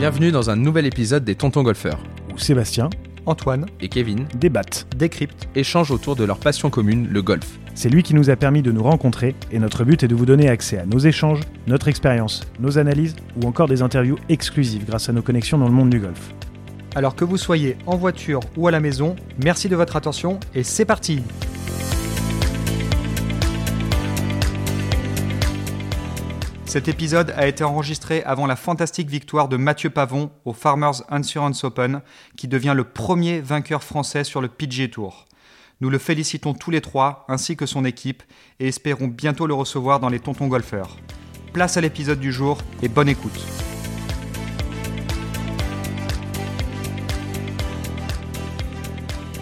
Bienvenue dans un nouvel épisode des Tontons Golfeurs, où Sébastien, Antoine et Kevin débattent, décryptent, échangent autour de leur passion commune, le golf. C'est lui qui nous a permis de nous rencontrer et notre but est de vous donner accès à nos échanges, notre expérience, nos analyses ou encore des interviews exclusives grâce à nos connexions dans le monde du golf. Alors que vous soyez en voiture ou à la maison, merci de votre attention et c'est parti Cet épisode a été enregistré avant la fantastique victoire de Mathieu Pavon au Farmers Insurance Open, qui devient le premier vainqueur français sur le PGA Tour. Nous le félicitons tous les trois, ainsi que son équipe, et espérons bientôt le recevoir dans les Tontons Golfeurs. Place à l'épisode du jour et bonne écoute.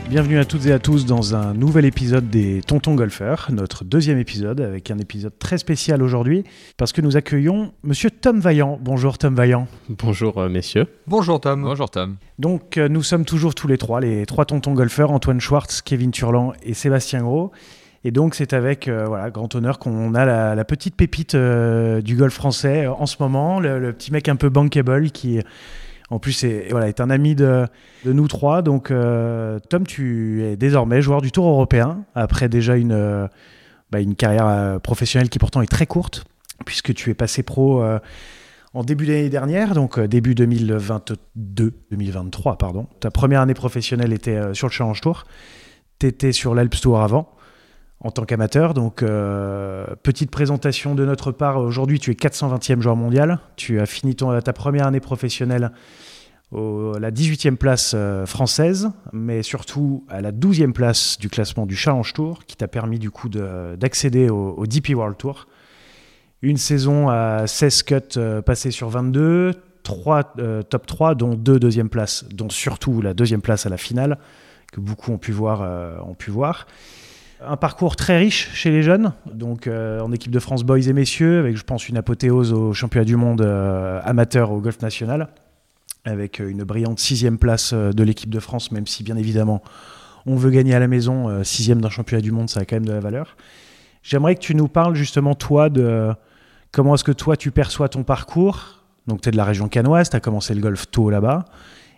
Bienvenue à toutes et à tous dans un nouvel épisode des Tontons Golfeurs, notre deuxième épisode avec un épisode très spécial aujourd'hui parce que nous accueillons monsieur Tom Vaillant. Bonjour Tom Vaillant. Bonjour euh, messieurs. Bonjour Tom. Bonjour Tom. Donc euh, nous sommes toujours tous les trois, les trois Tontons Golfeurs, Antoine Schwartz, Kevin Turlan et Sébastien Gros. Et donc c'est avec euh, voilà, grand honneur qu'on a la, petite pépite du golf français en ce moment, le, le, petit mec un peu bankable qui en plus, c'est voilà, est un ami de, nous trois. Donc, euh, Tom, tu es désormais joueur du Tour européen après déjà une, euh, bah, une carrière euh, professionnelle qui pourtant est très courte, puisque tu es passé pro en début d'année dernière, donc début 2022, 2023, pardon. Ta première année professionnelle était sur le Challenge Tour. Tu étais sur l'Alps Tour avant en tant qu'amateur. Donc, euh, petite présentation de notre part. Aujourd'hui, tu es 420e joueur mondial. Tu as fini ton, ta première année professionnelle à la 18e place euh, française, mais surtout à la 12e place du classement du Challenge Tour, qui t'a permis du coup d'accéder au, DP World Tour. Une saison à 16 cuts euh, passés sur 22, 3 top 3, dont 2 deuxième places, dont surtout la deuxième place à la finale, que beaucoup ont pu voir. ont pu voir. Un parcours très riche chez les jeunes, donc euh, en équipe de France Boys et Messieurs, avec je pense une apothéose au championnat du monde euh, amateur au golf national, avec une brillante sixième place euh, de l'équipe de France, même si bien évidemment on veut gagner à la maison, sixième d'un championnat du monde, ça a quand même de la valeur. J'aimerais que tu nous parles justement toi de comment est-ce que toi tu perçois ton parcours? Donc tu es de la région canoise, tu as commencé le golf tôt là-bas,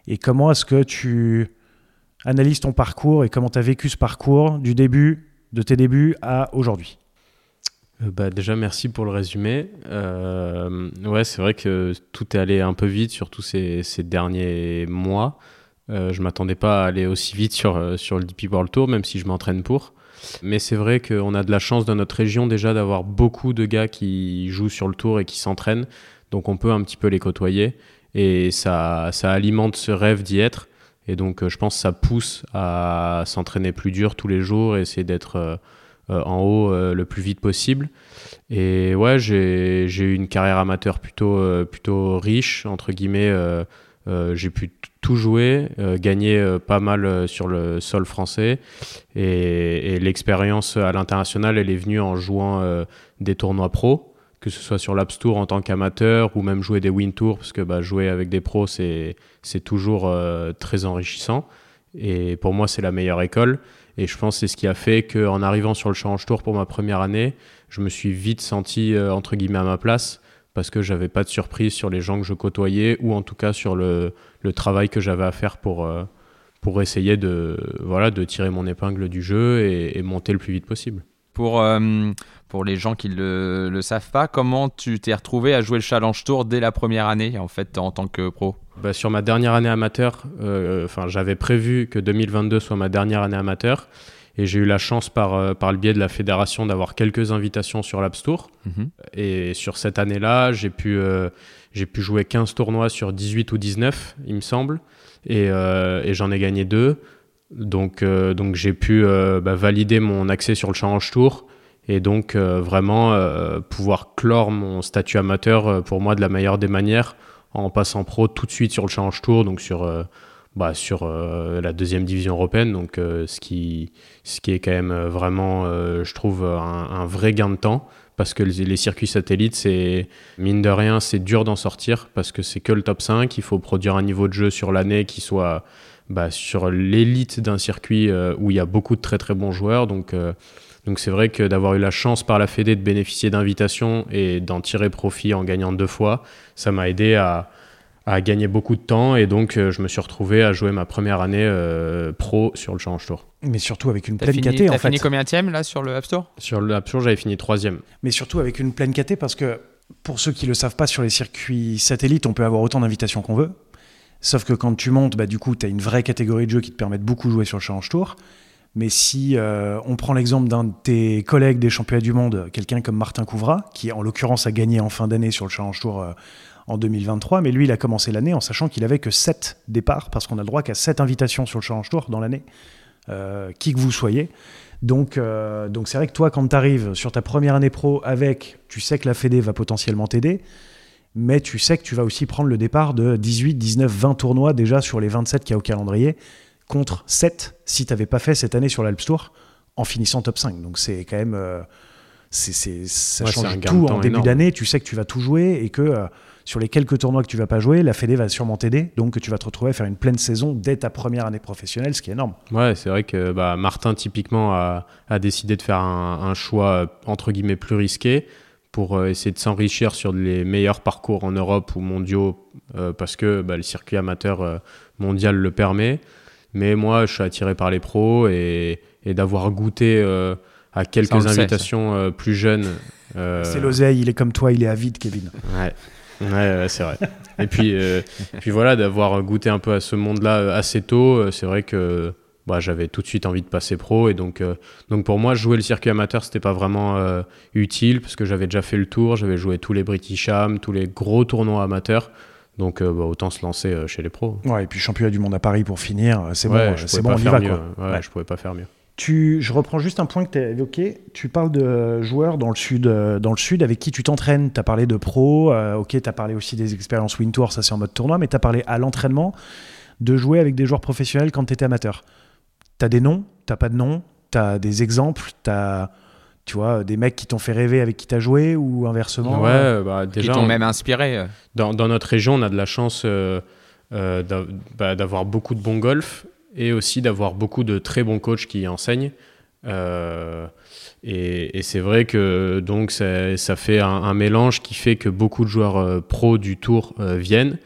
et comment est-ce que tu analyses ton parcours et comment tu as vécu ce parcours du début de tes débuts à aujourd'hui euh, bah déjà, merci pour le résumé. Euh, ouais, c'est vrai que tout est allé un peu vite, surtout ces, ces derniers mois. Euh, je m'attendais pas à aller aussi vite sur, sur le DP World Tour, même si je m'entraîne pour. Mais c'est vrai qu'on a de la chance dans notre région déjà d'avoir beaucoup de gars qui jouent sur le tour et qui s'entraînent. Donc on peut un petit peu les côtoyer. Et ça, ça alimente ce rêve d'y être. Et donc, euh, je pense que ça pousse à s'entraîner plus dur tous les jours et essayer d'être euh, euh, en haut le plus vite possible. Et ouais, j'ai eu une carrière amateur plutôt, plutôt riche, entre guillemets. j'ai pu tout jouer, gagner pas mal sur le sol français. Et, et l'expérience à l'international, elle est venue en jouant des tournois pro que ce soit sur l'Apps Tour en tant qu'amateur ou même jouer des Win Tours, parce que bah, jouer avec des pros, c'est toujours euh, très enrichissant. Et pour moi, c'est la meilleure école. Et je pense que c'est ce qui a fait qu'en arrivant sur le Challenge Tour pour ma première année, je me suis vite senti, euh, entre guillemets, à ma place, parce que j'avais pas de surprise sur les gens que je côtoyais, ou en tout cas sur le, le travail que j'avais à faire pour, euh, pour essayer de, voilà, de tirer mon épingle du jeu et, et monter le plus vite possible. Pour, pour les gens qui ne le, savent pas, comment tu t'es retrouvé à jouer le Challenge Tour dès la première année en fait en tant que pro? Bah, Sur ma dernière année amateur, euh, j'avais prévu que 2022 soit ma dernière année amateur et j'ai eu la chance par, euh, par le biais de la fédération d'avoir quelques invitations sur l'Apps Tour. Mhm. Et sur cette année-là, j'ai pu, euh, j'ai pu jouer 15 tournois sur 18 ou 19, il me semble, et, et j'en ai gagné deux. Donc, donc j'ai pu bah, valider mon accès sur le Challenge Tour et donc euh, vraiment euh, pouvoir clore mon statut amateur euh, pour moi de la meilleure des manières en passant pro tout de suite sur le Challenge Tour, donc sur, bah, sur la deuxième division européenne, donc ce, qui, ce qui est quand même vraiment, je trouve, un, vrai gain de temps parce que les, circuits satellites, c'est mine de rien, c'est dur d'en sortir parce que c'est que le top 5. Il faut produire un niveau de jeu sur l'année qui soit bah, sur l'élite d'un circuit où il y a beaucoup de très très bons joueurs. Donc donc c'est vrai que d'avoir eu la chance par la Fédé de bénéficier d'invitations et d'en tirer profit en gagnant deux fois, ça m'a aidé à, a gagné beaucoup de temps et donc euh, je me suis retrouvé à jouer ma première année euh, pro sur le Challenge Tour. Mais surtout avec une pleine fini, KT en fait. fini combien de là sur le App Store? Sur le App Tour, j'avais fini troisième. Mais surtout avec une pleine KT parce que pour ceux qui le savent pas, sur les circuits satellites, on peut avoir autant d'invitations qu'on veut. Sauf que quand tu montes, bah, du coup, tu as une vraie catégorie de jeux qui te permet de beaucoup jouer sur le Challenge Tour. Mais si euh, on prend l'exemple d'un de tes collègues des championnats du monde, quelqu'un comme Martin Couvra, qui en l'occurrence a gagné en fin d'année sur le Challenge Tour euh, en 2023, mais lui il a commencé l'année en sachant qu'il avait que 7 départs, parce qu'on a le droit qu'à 7 invitations sur le Challenge Tour dans l'année, euh, qui que vous soyez. Donc donc c'est vrai que toi quand tu arrives sur ta première année pro avec, tu sais que la Fédé va potentiellement t'aider, mais tu sais que tu vas aussi prendre le départ de 18, 19, 20 tournois déjà sur les 27 qu'il y a au calendrier, contre 7 si tu n'avais pas fait cette année sur l'Alps Tour en finissant top 5. Donc c'est quand même... euh, c'est, c'est- ça Ouais, change tout en début énorme. d'année. Tu sais que tu vas tout jouer et que euh, sur les quelques tournois que tu vas pas jouer, la Fédé va sûrement t'aider. Donc tu vas te retrouver à faire une pleine saison dès ta première année professionnelle, ce qui est énorme. Ouais, c'est vrai que bah, Martin, typiquement, a, a décidé de faire un, un choix, euh, entre guillemets, plus risqué pour euh, essayer de s'enrichir sur les meilleurs parcours en Europe ou mondiaux, euh, parce que bah, le circuit amateur euh, mondial le permet. Mais moi, je suis attiré par les pros et, et d'avoir goûté euh, à quelques sait, invitations euh, plus jeunes. euh, C'est l'oseille, il est comme toi, il est avide, Kevin. Ouais, ouais, ouais, c'est vrai. Et puis, euh, puis voilà, d'avoir goûté un peu à ce monde-là assez tôt, c'est vrai que bah, j'avais tout de suite envie de passer pro. Et donc, euh, donc pour moi, jouer le circuit amateur, c'était pas vraiment euh, utile parce que j'avais déjà fait le tour, j'avais joué tous les British Am, tous les gros tournois amateurs. Donc euh, bah, autant se lancer chez les pros. Ouais, et puis championnat du monde à Paris pour finir, c'est Ouais, bon, c'est bon, on y va. Quoi. Ouais, Ouais. je pouvais pas faire mieux. Tu, je reprends juste un point que tu as évoqué. Tu parles de joueurs dans le sud, dans le sud avec qui tu t'entraînes. Tu as parlé de pro, euh, ok, tu as parlé aussi des expériences Win Tour, ça c'est en mode tournoi, mais tu as parlé à l'entraînement de jouer avec des joueurs professionnels quand tu étais amateur. Tu as des noms, tu pas de noms, tu as des exemples, tu as tu vois, des mecs qui t'ont fait rêver avec qui tu as joué ou inversement. euh, Ouais, bah, Qui déjà, t'ont on- même inspiré euh. dans, dans notre région, on a de la chance euh, euh, d'a- bah, d'avoir beaucoup de bons golf et aussi d'avoir beaucoup de très bons coachs qui enseignent. Euh, et et c'est vrai que donc ça, ça fait un, un mélange qui fait que beaucoup de joueurs euh, pros du tour euh, viennent.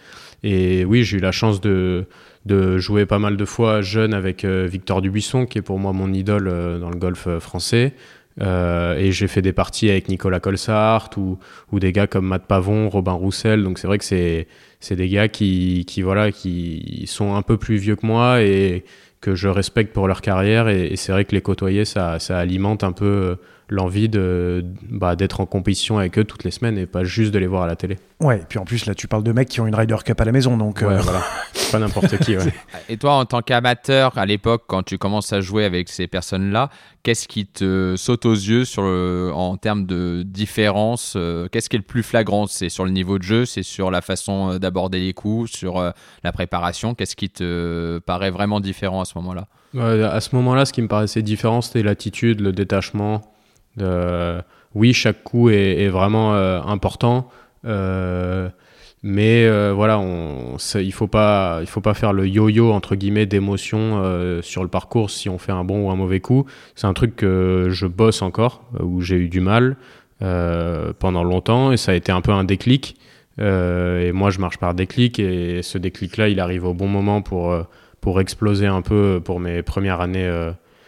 Et oui, j'ai eu la chance de, de jouer pas mal de fois jeune avec euh, Victor Dubuisson, qui est pour moi mon idole euh, dans le golf euh, français. Et j'ai fait des parties avec Nicolas Colsart ou, des gars comme Matt Pavon, Robin Roussel. Donc c'est vrai que c'est c'est des gars qui, qui voilà qui sont un peu plus vieux que moi et que je respecte pour leur carrière. Et, et c'est vrai que les côtoyer, ça, ça alimente un peu l'envie de bah, d'être en compétition avec eux toutes les semaines et pas juste de les voir à la télé. Ouais, et puis en plus, là, tu parles de mecs qui ont une Ryder Cup à la maison, donc. euh, Ouais, voilà. pas n'importe qui. Ouais. Et toi, en tant qu'amateur, à l'époque, quand tu commences à jouer avec ces personnes-là, qu'est-ce qui te saute aux yeux sur le- en termes de différence euh, Qu'est-ce qui est le plus flagrant? C'est sur le niveau de jeu, c'est sur la façon euh, d'aborder les coups, sur euh, la préparation? Qu'est-ce qui te paraît vraiment différent à ce moment-là? À ce moment-là, ce qui me paraissait différent, c'était l'attitude, le détachement. Euh, oui, chaque coup est, est vraiment euh, important, euh, mais euh, voilà, on, il faut pas, il faut pas faire le yo-yo entre guillemets d'émotions euh, sur le parcours si on fait un bon ou un mauvais coup. C'est un truc que je bosse encore, euh, où j'ai eu du mal euh, pendant longtemps, et ça a été un peu un déclic. Et moi, je marche par déclic, et ce déclic-là, il arrive au bon moment pour pour exploser un peu pour mes premières années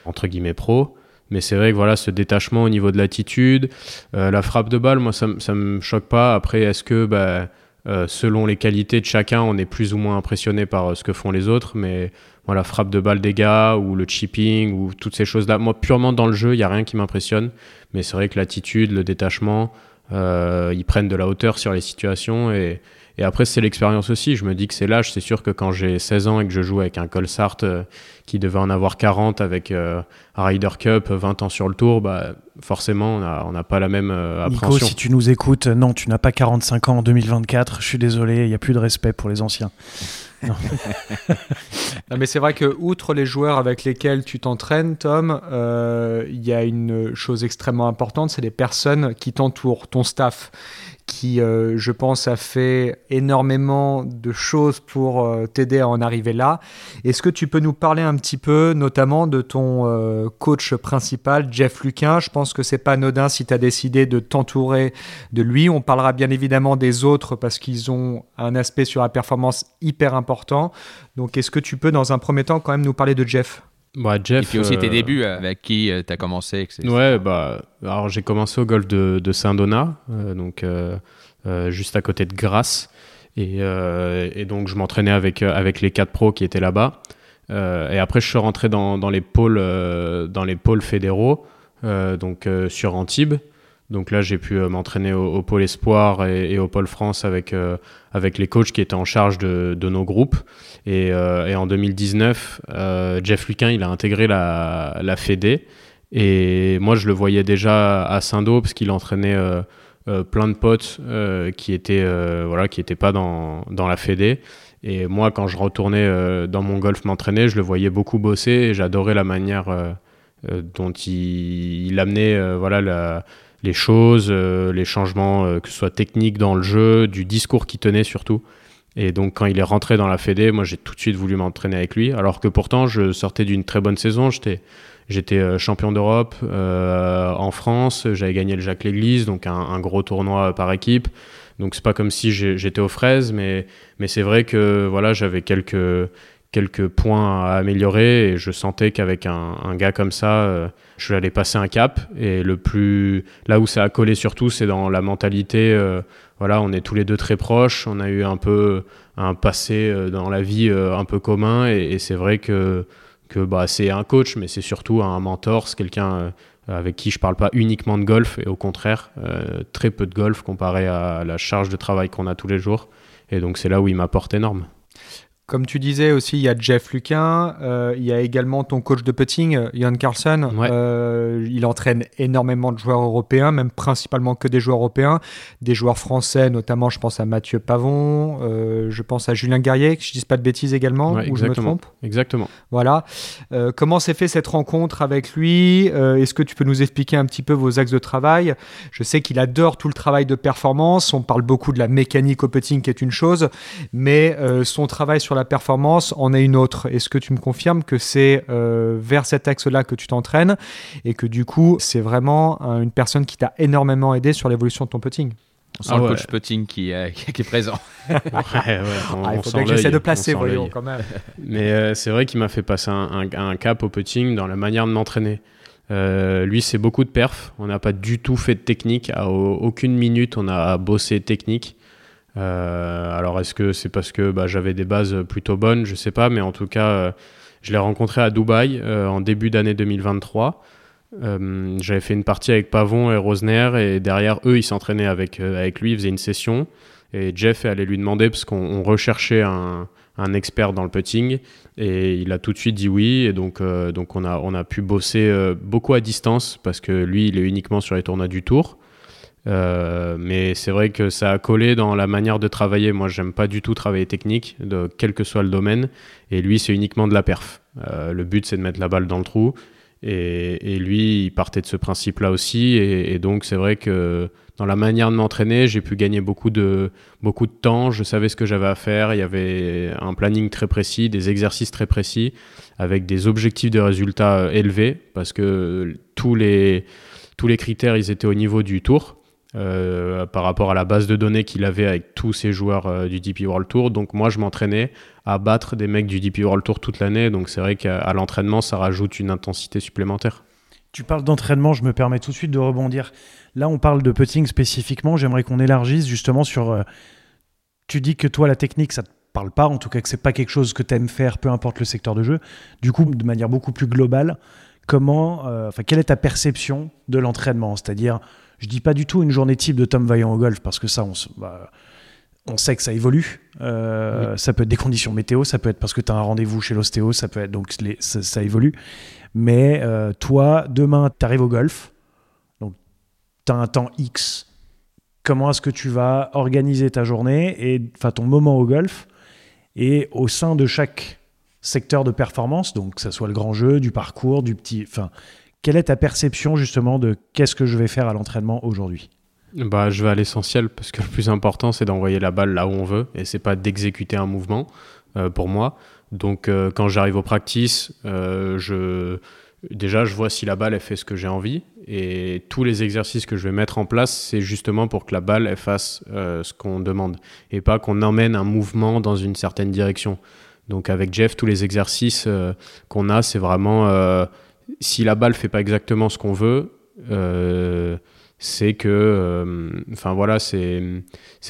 entre guillemets pro. Mais c'est vrai que voilà, ce détachement au niveau de l'attitude, euh, la frappe de balle, moi ça, ça me choque pas. Après, est-ce que bah, euh, selon les qualités de chacun, on est plus ou moins impressionné par euh, ce que font les autres? Mais voilà, frappe de balle des gars ou le chipping ou toutes ces choses-là, moi purement dans le jeu, il y a rien qui m'impressionne. Mais c'est vrai que l'attitude, le détachement, ils prennent de la hauteur sur les situations et et après, c'est l'expérience aussi. Je me dis que c'est l'âge. C'est sûr que quand j'ai 16 ans et que je joue avec un Colsart euh, qui devait en avoir 40 avec euh, un Ryder Cup, 20 ans sur le tour, bah, forcément, on n'a pas la même euh, Nico, appréhension. si tu nous écoutes, non, tu n'as pas 45 ans en 2024. Je suis désolé, il n'y a plus de respect pour les anciens. Non, mais c'est vrai que, outre les joueurs avec lesquels tu t'entraînes, Tom, euh, il y a une chose extrêmement importante c'est les personnes qui t'entourent, ton staff, qui, euh, je pense, a fait énormément de choses pour euh, t'aider à en arriver là. Est-ce que tu peux nous parler un petit peu, notamment de ton euh, coach principal, Jeff Luquin? Je pense que c'est pas anodin si tu as décidé de t'entourer de lui. On parlera bien évidemment des autres parce qu'ils ont un aspect sur la performance hyper important. Donc, est-ce que tu peux, dans un premier temps, quand même nous parler de Jeff? Bah, Jeff, Et puis aussi tes euh, débuts, avec qui tu as commencé etc. Ouais, bah, alors j'ai commencé au golf de, de Saint-Donat, euh, donc euh, euh, juste à côté de Grasse. Et, euh, et donc je m'entraînais avec, euh, avec les quatre pros qui étaient là-bas. Euh, et après, je suis rentré dans, dans les pôles, euh, dans les pôles fédéraux, euh, donc euh, sur Antibes. Donc là, j'ai pu euh, m'entraîner au, pôle Espoir et, au pôle France avec, euh, avec les coachs qui étaient en charge de, de nos groupes. Et, euh, en 2019, euh, Jeff Luquin, il a intégré la, la Fédé. Et moi, je le voyais déjà à Saint-Do parce qu'il entraînait plein de potes qui étaient voilà, pas dans, dans la Fédé. Et moi, quand je retournais dans mon golf m'entraîner, je le voyais beaucoup bosser et j'adorais la manière dont il, il amenait voilà, la- les choses, euh, les changements, euh, que ce soit techniques dans le jeu, du discours qu'il tenait surtout. Et donc, quand il est rentré dans la Fédé, moi, j'ai tout de suite voulu m'entraîner avec lui. Alors que pourtant, je sortais d'une très bonne saison. J'étais, euh, champion d'Europe en France. J'avais gagné le Jacques Léglise, donc un, gros tournoi par équipe. Donc, c'est pas comme si j'étais aux fraises, mais, mais c'est vrai que voilà, j'avais quelques, quelques points à améliorer et je sentais qu'avec un, gars comme ça, euh, je allais passer un cap. Et le plus, là où ça a collé surtout, c'est dans la mentalité. euh, voilà, on est tous les deux très proches. On a eu un peu un passé euh, dans la vie un peu commun. Et, c'est vrai que, que bah, c'est un coach, mais c'est surtout un mentor. C'est quelqu'un avec qui je parle pas uniquement de golf. Et au contraire, très peu de golf comparé à la charge de travail qu'on a tous les jours. Et donc, c'est là où il m'apporte énorme. Comme tu disais aussi, il y a Jeff Luquin, euh, il y a également ton coach de putting, Jan Carlson. Ouais. Euh, il entraîne énormément de joueurs européens, même principalement que des joueurs européens, des joueurs français, notamment je pense à Mathieu Pavon, euh, je pense à Julien Guerrier, que je dise pas de bêtises également, Ouais, ou je me trompe. Exactement. Voilà. Comment s'est fait cette rencontre avec lui? Est-ce que tu peux nous expliquer un petit peu vos axes de travail? Je sais qu'il adore tout le travail de performance. On parle beaucoup de la mécanique au putting, qui est une chose, mais son travail sur la performance en est une autre. Est-ce que tu me confirmes que c'est euh, vers cet axe-là que tu t'entraînes et que du coup, c'est vraiment euh, une personne qui t'a énormément aidé sur l'évolution de ton putting? On sent Ah le ouais. coach putting qui, euh, qui est présent. Ouais, ouais, on- Ah, Il on faut bien que j'essaie de on placer, voyons, l'œil. quand même. Mais euh, c'est vrai qu'il m'a fait passer un, un- un cap au putting dans la manière de m'entraîner. Euh, lui, c'est beaucoup de perf. On n'a pas du tout fait de technique. À au- aucune minute, on a bossé technique. Euh, alors, est-ce que c'est parce que bah, j'avais des bases plutôt bonnes? Je sais pas. Mais en tout cas, euh, je l'ai rencontré à Dubaï euh, en début d'année 2023. Euh, J'avais fait une partie avec Pavon et Rosner. Et derrière, eux, ils s'entraînaient avec, avec lui. Ils faisaient une session. Et Jeff est allé lui demander, parce qu'on on recherchait un, un expert dans le putting. Et il a tout de suite dit oui. Et donc, donc on, a, on a pu bosser beaucoup à distance parce que lui, il est uniquement sur les tournois du tour. Euh, mais c'est vrai que ça a collé dans la manière de travailler. Moi, j'aime pas du tout travailler technique, quel que soit le domaine. Et lui, c'est uniquement de la perf. Euh, le but, c'est de mettre la balle dans le trou. Et, et lui, il partait de ce principe-là aussi. Et, et donc, c'est vrai que dans la manière de m'entraîner, j'ai pu gagner beaucoup de, beaucoup de temps. Je savais ce que j'avais à faire. Il y avait un planning très précis, des exercices très précis, avec des objectifs de résultats euh, élevés, parce que tous les, tous les critères, ils étaient au niveau du tour. Euh, par rapport à la base de données qu'il avait avec tous ses joueurs euh, du DP World Tour. Donc moi, je m'entraînais à battre des mecs du DP World Tour toute l'année. Donc c'est vrai qu'à l'entraînement, ça rajoute une intensité supplémentaire. Tu parles d'entraînement, je me permets tout de suite de rebondir. Là, on parle de putting spécifiquement. J'aimerais qu'on élargisse justement sur. euh, tu dis que toi, la technique, ça te parle pas, en tout cas que c'est pas quelque chose que tu aimes faire, peu importe le secteur de jeu. Du coup, de manière beaucoup plus globale, comment, quelle est ta perception de l'entraînement? C'est-à-dire, je dis pas du tout une journée type de Tom Vaillant au golf parce que ça, on, se- bah, on sait que ça évolue. Euh, Ça peut être des conditions météo, ça peut être parce que tu as un rendez-vous chez l'ostéo, ça peut être donc les- ça, ça évolue. Mais euh, toi, demain, tu arrives au golf, donc tu as un temps X. Comment est-ce que tu vas organiser ta journée et enfin ton moment au golf? Et au sein de chaque secteur de performance, donc que ce soit le grand jeu, du parcours, du petit, enfin, quelle est ta perception justement de qu'est-ce que je vais faire à l'entraînement aujourd'hui? Bah, Je vais à l'essentiel parce que le plus important, c'est d'envoyer la balle là où on veut et c'est pas d'exécuter un mouvement pour moi. Donc quand j'arrive au practice, je déjà, je vois si la balle, fait ce que j'ai envie. Et tous les exercices que je vais mettre en place, c'est justement pour que la balle, fasse euh, ce qu'on demande. Et pas qu'on emmène un mouvement dans une certaine direction. Donc avec Jeff, tous les exercices euh, qu'on a, c'est vraiment... Euh, si la balle fait pas exactement ce qu'on veut, c'est que... Enfin voilà, c'est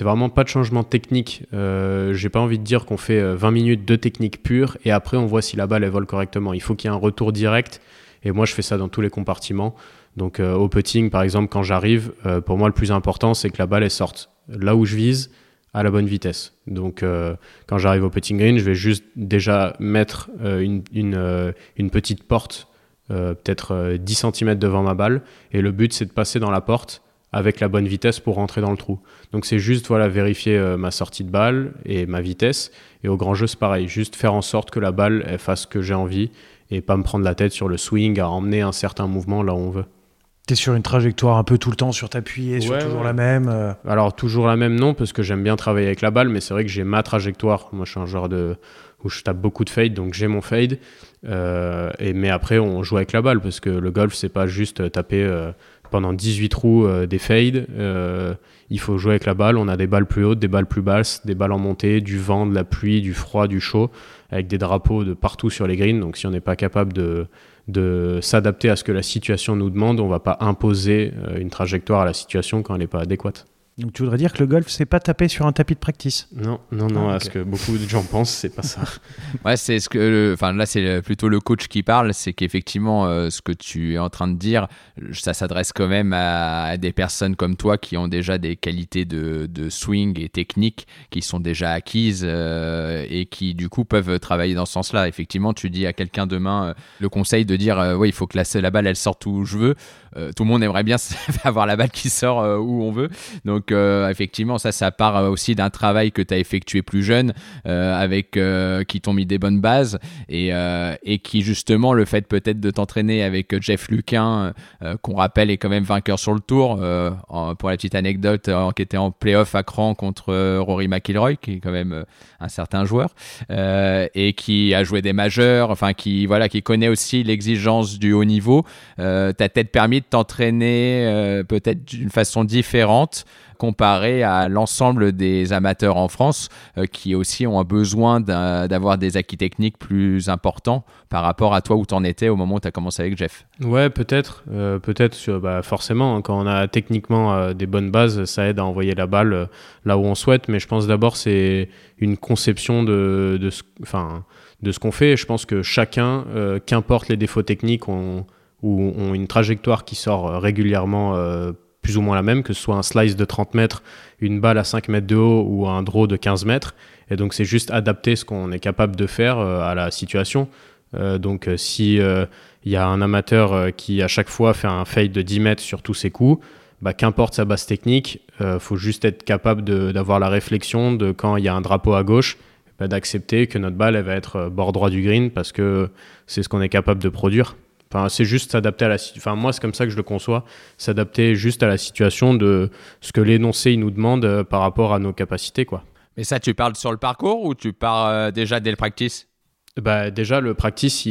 vraiment pas de changement technique. J'ai pas envie de dire qu'on fait 20 minutes de technique pure et après on voit si la balle, vole correctement. Il faut qu'il y ait un retour direct et moi, je fais ça dans tous les compartiments. Donc euh, au putting, par exemple, quand j'arrive, euh, pour moi, le plus important, c'est que la balle, sorte là où je vise à la bonne vitesse. Donc euh, quand j'arrive au putting green, je vais juste déjà mettre une, une, petite porte, peut-être 10 cm devant ma balle. Et le but, c'est de passer dans la porte avec la bonne vitesse pour rentrer dans le trou. Donc c'est juste voilà vérifier ma sortie de balle et ma vitesse. Et au grand jeu, c'est pareil, juste faire en sorte que la balle elle fasse ce que j'ai envie et pas me prendre la tête sur le swing à emmener un certain mouvement là où on veut. Tu es sur une trajectoire un peu tout le temps sur t'appuyer, sur toujours la même euh Alors toujours la même non, parce que j'aime bien travailler avec la balle, mais c'est vrai que j'ai ma trajectoire. Moi je suis un joueur de... où je tape beaucoup de fade, donc j'ai mon fade. Euh, et, mais après on joue avec la balle, parce que le golf c'est pas juste taper euh, pendant 18 trous des fades. il faut jouer avec la balle, on a des balles plus hautes, des balles plus basses, des balles en montée, du vent, de la pluie, du froid, du chaud avec des drapeaux de partout sur les greens. Donc si on n'est pas capable de, de s'adapter à ce que la situation nous demande, on va pas imposer euh, une trajectoire à la situation quand elle n'est pas adéquate. Donc tu voudrais dire que le golf, c'est pas taper sur un tapis de practice Non, non, non. Ah, ce que beaucoup de gens pensent, c'est pas ça. ouais, c'est ce que, enfin là, c'est plutôt le coach qui parle, c'est qu'effectivement, euh, ce que tu es en train de dire, ça s'adresse quand même à, des personnes comme toi qui ont déjà des qualités de, de swing et technique qui sont déjà acquises euh, et qui du coup peuvent travailler dans ce sens-là. Effectivement, tu dis à quelqu'un demain euh, le conseil de dire, oui, il faut que la, la balle elle sorte où je veux. tout le monde aimerait bien avoir la balle qui sort où on veut. Donc donc euh, effectivement, ça, ça part euh, aussi d'un travail que tu as effectué plus jeune, euh, avec qui t'ont mis des bonnes bases et, et qui justement le fait peut-être de t'entraîner avec Jeff Luquin, qu'on rappelle est quand même vainqueur sur le tour, pour la petite anecdote, qui était en playoff à cran contre Rory McIlroy, qui est quand même un certain joueur, et qui a joué des majeurs, enfin qui voilà, qui connaît aussi l'exigence du haut niveau. T'as peut-être permis de t'entraîner peut-être d'une façon différente comparé à l'ensemble des amateurs en France euh, qui aussi ont besoin d'avoir des acquis techniques plus importants par rapport à toi où tu en étais au moment où tu as commencé avec Jeff Ouais, peut-être. Euh, peut-être, bah, forcément, hein, quand on a techniquement euh, des bonnes bases, ça aide à envoyer la balle là où on souhaite. Mais je pense d'abord, c'est une conception de, de ce qu'on fait. Je pense que chacun, qu'importe les défauts techniques, ont, ou ont une trajectoire qui sort régulièrement plus ou moins la même, que ce soit un slice de 30 mètres, une balle à 5 mètres de haut ou un draw de 15 mètres. Et donc c'est juste adapter ce qu'on est capable de faire euh, à la situation. Euh, donc euh, si il y a un amateur qui à chaque fois fait un fade de 10 mètres sur tous ses coups, bah, qu'importe sa base technique, il faut juste être capable d'avoir la réflexion de quand il y a un drapeau à gauche, bah, d'accepter que notre balle elle va être bord droit du green parce que c'est ce qu'on est capable de produire c'est juste s'adapter à la Enfin, moi, c'est comme ça que je le conçois. S'adapter juste à la situation de ce que l'énoncé il nous demande euh, par rapport à nos capacités, quoi. Mais ça, tu parles sur le parcours ou tu pars euh, déjà dès le practice? Bah, déjà, le practice,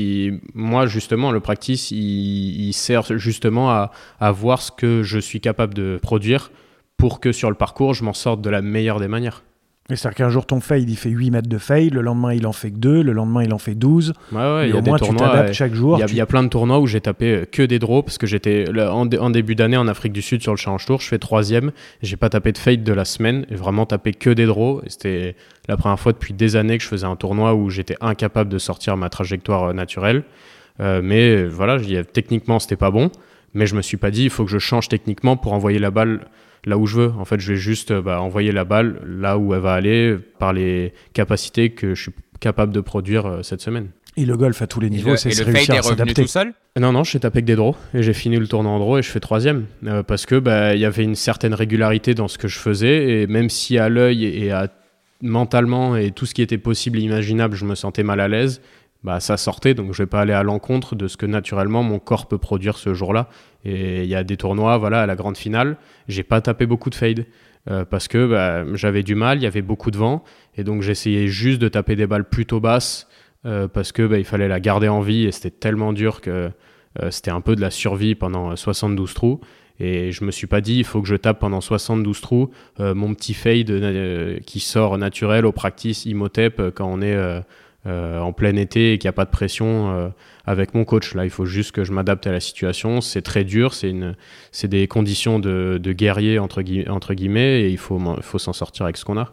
moi, justement, le practice, il, sert justement à, à, voir ce que je suis capable de produire pour que sur le parcours, je m'en sorte de la meilleure des manières. C'est-à-dire qu'un jour ton fade il fait 8 mètres de fade, le lendemain il en fait que 2, le lendemain il en fait 12. Ouais, ouais, il y a des tournois. chaque jour. Il y, a plein de tournois où j'ai tapé euh, que des draws parce que j'étais en, début d'année en Afrique du Sud sur le Challenge Tour, je fais troisième. J'ai pas tapé de fade de la semaine, et vraiment tapé que des draws. C'était la première fois depuis des années que je faisais un tournoi où j'étais incapable de sortir ma trajectoire euh, naturelle. Euh, mais voilà, techniquement c'était pas bon, mais je me suis pas dit il faut que je change techniquement pour envoyer la balle là où je veux. En fait, je vais juste euh, bah, envoyer la balle là où elle va aller par les capacités que je suis capable de produire euh, cette semaine. Et le golf à tous les niveaux, c'est réussir à s'adapter. tout seul? Non, non, j'ai tapé que des draws et j'ai fini le tournoi en draw et je fais troisième euh, parce que bah, il y avait une certaine régularité dans ce que je faisais et même si à l'œil et à mentalement et tout ce qui était possible et imaginable, je me sentais mal à l'aise. Bah, ça sortait, donc je vais pas aller à l'encontre de ce que naturellement mon corps peut produire ce jour-là. Et il y a des tournois, voilà, à la grande finale, j'ai pas tapé beaucoup de fade. Euh, parce que bah, j'avais du mal, il y avait beaucoup de vent, et donc j'essayais juste de taper des balles plutôt basses euh, parce que bah, il fallait la garder en vie et c'était tellement dur que euh, c'était un peu de la survie pendant 72 trous. Et je me suis pas dit, il faut que je tape pendant 72 trous mon petit fade qui sort naturel au practice Imhotep quand on est en plein été et qu'il n'y a pas de pression avec mon coach. Là, il faut juste que je m'adapte à la situation. C'est très dur, c'est une, c'est des conditions de, de guerrier entre, guillemets, et il faut, faut s'en sortir avec ce qu'on a.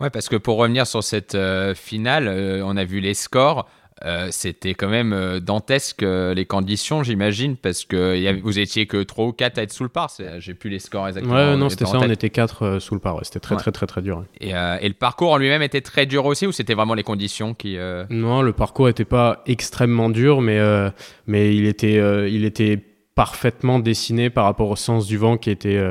Ouais, parce que pour revenir sur cette euh, finale, euh, on a vu les scores. Euh, c'était quand même euh, dantesque euh, les conditions, j'imagine, parce que vous étiez que 3 ou 4 à être sous le par. J'ai plus les scores exactement. Ouais, non, c'était ça, on était 4 sous le par. C'était très, très, très, très dur. Et, et, le parcours en lui-même était très dur aussi, ou c'était vraiment les conditions qui. Non, le parcours n'était pas extrêmement dur, mais, mais il, était, il était parfaitement dessiné par rapport au sens du vent qui était,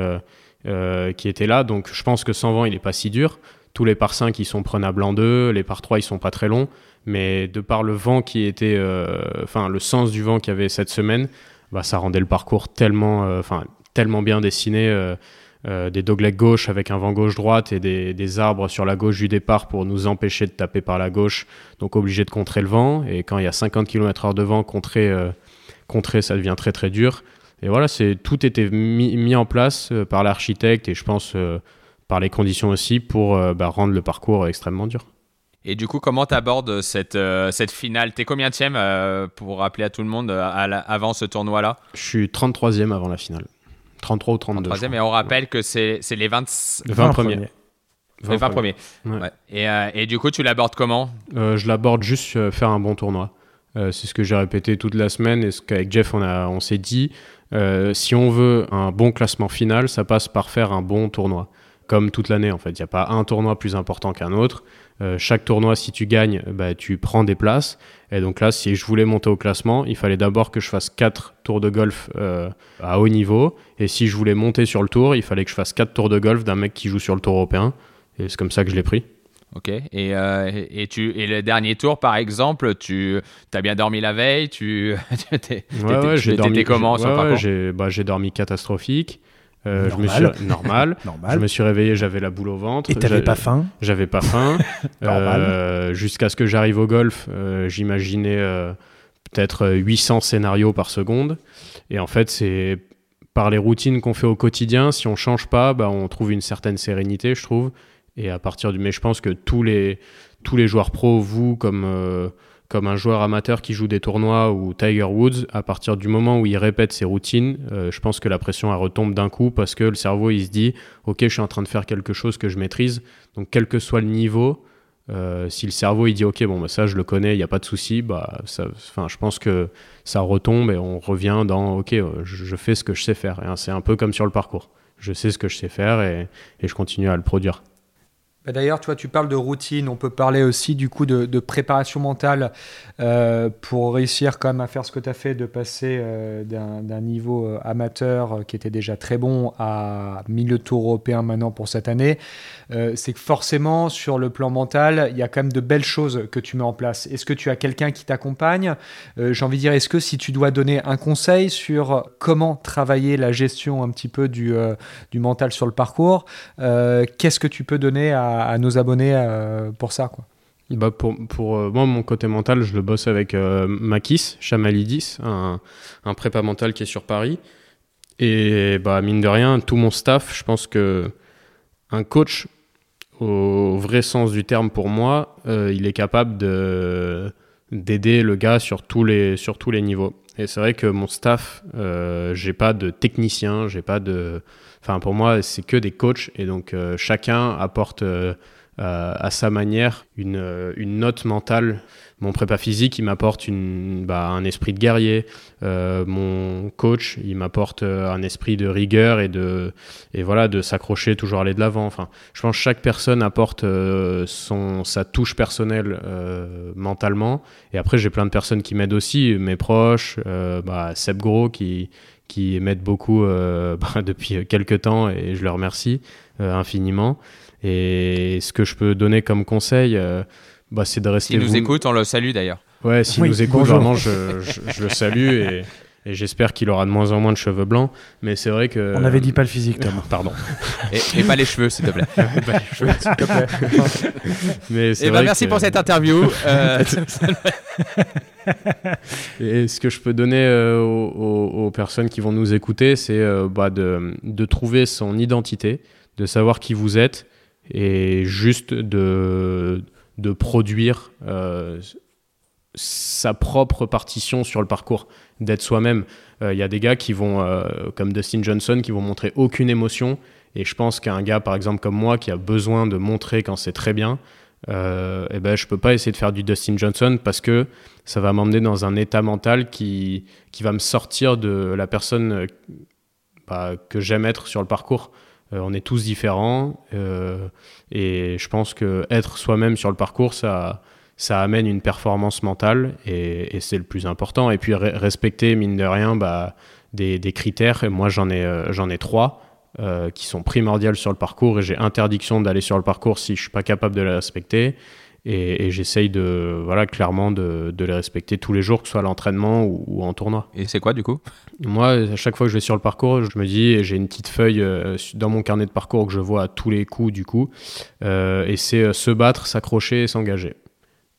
qui était là. Donc je pense que sans vent, il n'est pas si dur. Tous les par 5, ils sont prenables en deux, les par 3, ils sont pas très longs mais de par le vent qui était, euh, enfin le sens du vent qu'il y avait cette semaine, bah, ça rendait le parcours tellement, euh, enfin tellement bien dessiné. Euh, des doglegs gauche avec un vent gauche-droite et des, arbres sur la gauche du départ pour nous empêcher de taper par la gauche, donc obligé de contrer le vent. Et quand il y a 50 km/h de vent, contrer, contrer, ça devient très très dur. Et voilà, c'est tout était mis, mis en place par l'architecte et je pense par les conditions aussi pour bah, rendre le parcours extrêmement dur. Et du coup, comment tu abordes cette, euh, cette finale? T'es combien de euh, pour rappeler à tout le monde euh, avant ce tournoi-là? Je suis 33e avant la finale. 33 ou 32. 33e, et on rappelle que c'est les 20, 20 premiers. Les 20 premiers. Ouais. Et, et, du coup, tu l'abordes comment? Je l'aborde juste faire un bon tournoi. c'est ce que j'ai répété toute la semaine et ce qu'avec Jeff on, a, on s'est dit. si on veut un bon classement final, ça passe par faire un bon tournoi. Comme toute l'année en fait. Il n'y a pas un tournoi plus important qu'un autre. Euh, chaque tournoi, si tu gagnes, bah, tu prends des places. Et donc là, si je voulais monter au classement, il fallait d'abord que je fasse 4 tours de golf euh, à haut niveau. Et si je voulais monter sur le tour, il fallait que je fasse 4 tours de golf d'un mec qui joue sur le tour européen. Et c'est comme ça que je l'ai pris. Ok. Et, euh, et, tu, et le dernier tour, par exemple, tu as bien dormi la veille Tu étais ouais, j'ai dormi, comment bah, J'ai dormi catastrophique. Euh, je me suis normal. Je me suis réveillé, j'avais la boule au ventre. Et t'avais pas faim J'avais pas faim. euh, Jusqu'à ce que j'arrive au golf, euh, j'imaginais peut-être 800 scénarios par seconde. Et en fait, c'est par les routines qu'on fait au quotidien. Si on change pas, bah, on trouve une certaine sérénité, je trouve. Et à partir du, mais je pense que tous les tous les joueurs pros, vous comme comme un joueur amateur qui joue des tournois ou Tiger Woods, à partir du moment où il répète ses routines, euh, je pense que la pression retombe d'un coup parce que le cerveau il se dit ok je suis en train de faire quelque chose que je maîtrise, donc quel que soit le niveau, euh, si le cerveau il dit ok bon bah, ça je le connais, il n'y a pas de souci, bah je pense que ça retombe et on revient dans ok euh, je, fais ce que je sais faire. c'est un peu comme sur le parcours, je sais ce que je sais faire et je continue à le produire. Bah, d'ailleurs, toi, tu parles de routine. On peut parler aussi du coup de, préparation mentale euh, pour réussir quand même à faire ce que tu as fait, de passer euh, d'un niveau euh, amateur qui était déjà très bon à milieu tour européen maintenant pour cette année. C'est que forcément, sur le plan mental, il y a quand même de belles choses que tu mets en place. Est-ce que tu as quelqu'un qui t'accompagne? J'ai envie de dire, est-ce que si tu dois donner un conseil sur comment travailler la gestion un petit peu du, du mental sur le parcours, qu'est-ce que tu peux donner à à, nos abonnés euh, pour ça quoi. Bah pour, pour euh, moi, mon côté mental, je le bosse avec euh, Makis Chamalidis, un, un, prépa mental qui est sur Paris. Et bah, mine de rien, tout mon staff, je pense que un coach, au vrai sens du terme pour moi, il est capable de, d'aider le gars sur tous les, sur tous les niveaux. Et c'est vrai que mon staff, j'ai pas de technicien, j'ai pas de Enfin, pour moi, c'est que des coachs et donc euh, chacun apporte euh, à sa manière une, euh, une, note mentale. Mon prépa physique, il m'apporte bah, un esprit de guerrier. mon coach, il m'apporte un esprit de rigueur et de, et voilà, de s'accrocher, toujours aller de l'avant. Enfin, je pense que chaque personne apporte son, sa touche personnelle mentalement. Et après, j'ai plein de personnes qui m'aident aussi, mes proches, bah, Seb Gros qui, qui m'aident beaucoup euh, bah, depuis quelques temps et je leur remercie euh, infiniment. Et ce que je peux donner comme conseil, euh, bah, c'est de rester. S'il nous écoute, on le salue d'ailleurs. Ouais, s'il Oui, nous écoute, bonjour. vraiment, je, je- je le salue et, et j'espère qu'il aura de moins en moins de cheveux blancs. Mais c'est vrai que. On avait dit pas le physique, Tom. Pardon. Et, et pas les cheveux, s'il te plaît. Pas les cheveux, s'il te plaît. Mais c'est vrai merci que- pour cette interview. Et ce que je peux donner euh, aux, personnes qui vont nous écouter, c'est euh, bah, de, trouver son identité, de savoir qui vous êtes et juste de, produire euh, sa propre partition sur le parcours, d'être soi-même. Il y a des gars qui vont, comme Dustin Johnson, qui vont montrer aucune émotion. Et je pense qu'un gars, par exemple, comme moi, qui a besoin de montrer quand c'est très bien, euh, eh ben, je peux pas essayer de faire du Dustin Johnson parce que ça va m'emmener dans un état mental qui, qui va me sortir de la personne euh, bah, que j'aime être sur le parcours. Euh, on est tous différents euh, et je pense que être soi-même sur le parcours, ça, ça amène une performance mentale et, c'est le plus important. Et puis re- respecter, mine de rien, bah, des, des critères. Et moi, j'en ai, j'en ai trois euh, qui sont primordiales sur le parcours et j'ai interdiction d'aller sur le parcours si je suis pas capable de les respecter. Et, et j'essaye de, voilà, clairement de, de les respecter tous les jours, que ce soit à l'entraînement ou, ou en tournoi. Et c'est quoi, du coup? Moi, à chaque fois que je vais sur le parcours, je me dis, et j'ai une petite feuille euh, dans mon carnet de parcours que je vois à tous les coups, du coup, euh, et c'est euh, se battre, s'accrocher et s'engager.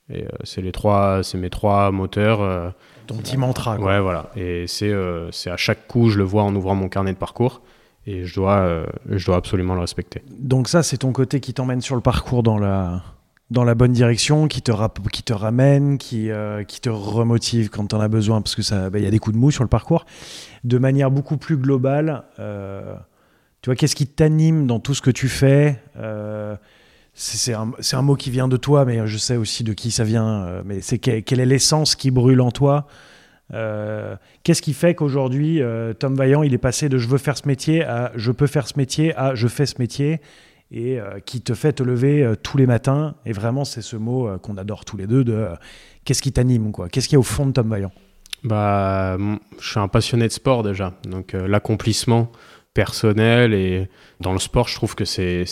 Et euh, c'est les trois, c'est mes trois moteurs. euh, Ton petit mantra. quoi. ouais, voilà. Et c'est, euh, c'est à chaque coup, je le vois en ouvrant mon carnet de parcours, et je dois, euh, je dois absolument le respecter. Donc ça, c'est ton côté qui t'emmène sur le parcours dans la, dans la bonne direction, qui te, qui te ramène, qui, euh, qui te remotive quand t'en as besoin, parce ça, bah, il y a des coups de mou sur le parcours. De manière beaucoup plus globale, euh, tu vois, qu'est-ce qui t'anime dans tout ce que tu fais c'est un, un mot qui vient de toi, mais je sais aussi de qui ça vient. mais c'est que- quelle est l'essence qui brûle en toi Euh, Qu'est-ce qui fait qu'aujourd'hui, euh, Tom Vaillant, il est passé de je veux faire ce métier à je peux faire ce métier à je fais ce métier et euh, qui te fait te lever tous les matins Et vraiment, c'est ce mot qu'on adore tous les deux de qu'est-ce qui t'anime quoi? Qu'est-ce qu'il y a au fond de Tom Vaillant? Bah, je suis un passionné de sport déjà, donc l'accomplissement personnel et dans le sport, je trouve que c'est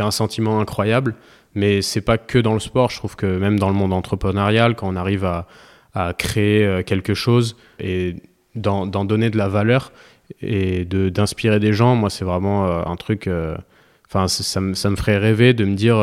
un sentiment incroyable. Mais c'est pas que dans le sport. Je trouve que même dans le monde entrepreneurial, quand on arrive à à créer euh, quelque chose et d'en donner de la valeur et d'inspirer des gens, moi c'est vraiment euh, un truc. euh, Enfin, ça, ça me ferait rêver de me dire.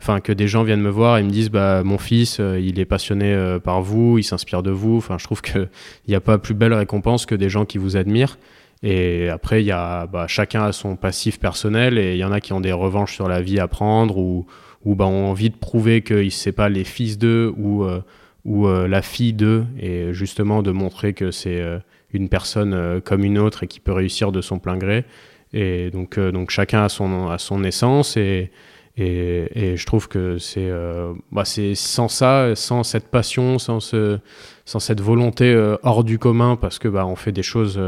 enfin que des gens viennent me voir et me disent bah mon fils il est passionné par vous il s'inspire de vous enfin je trouve que il n'y a pas plus belle récompense que des gens qui vous admirent et après il y a bah, chacun a son passif personnel et il y en a qui ont des revanches sur la vie à prendre ou ou bah, ont envie de prouver qu'ils c'est pas les fils d'eux ou ou euh, la fille d'eux et justement de montrer que c'est euh, une personne euh, comme une autre et qui peut réussir de son plein gré. Et donc donc chacun a son a son essence et et, je trouve que c'est bah sans ça, sans cette passion, sans, ce, sans cette volonté hors du commun, parce que bah, on fait des choses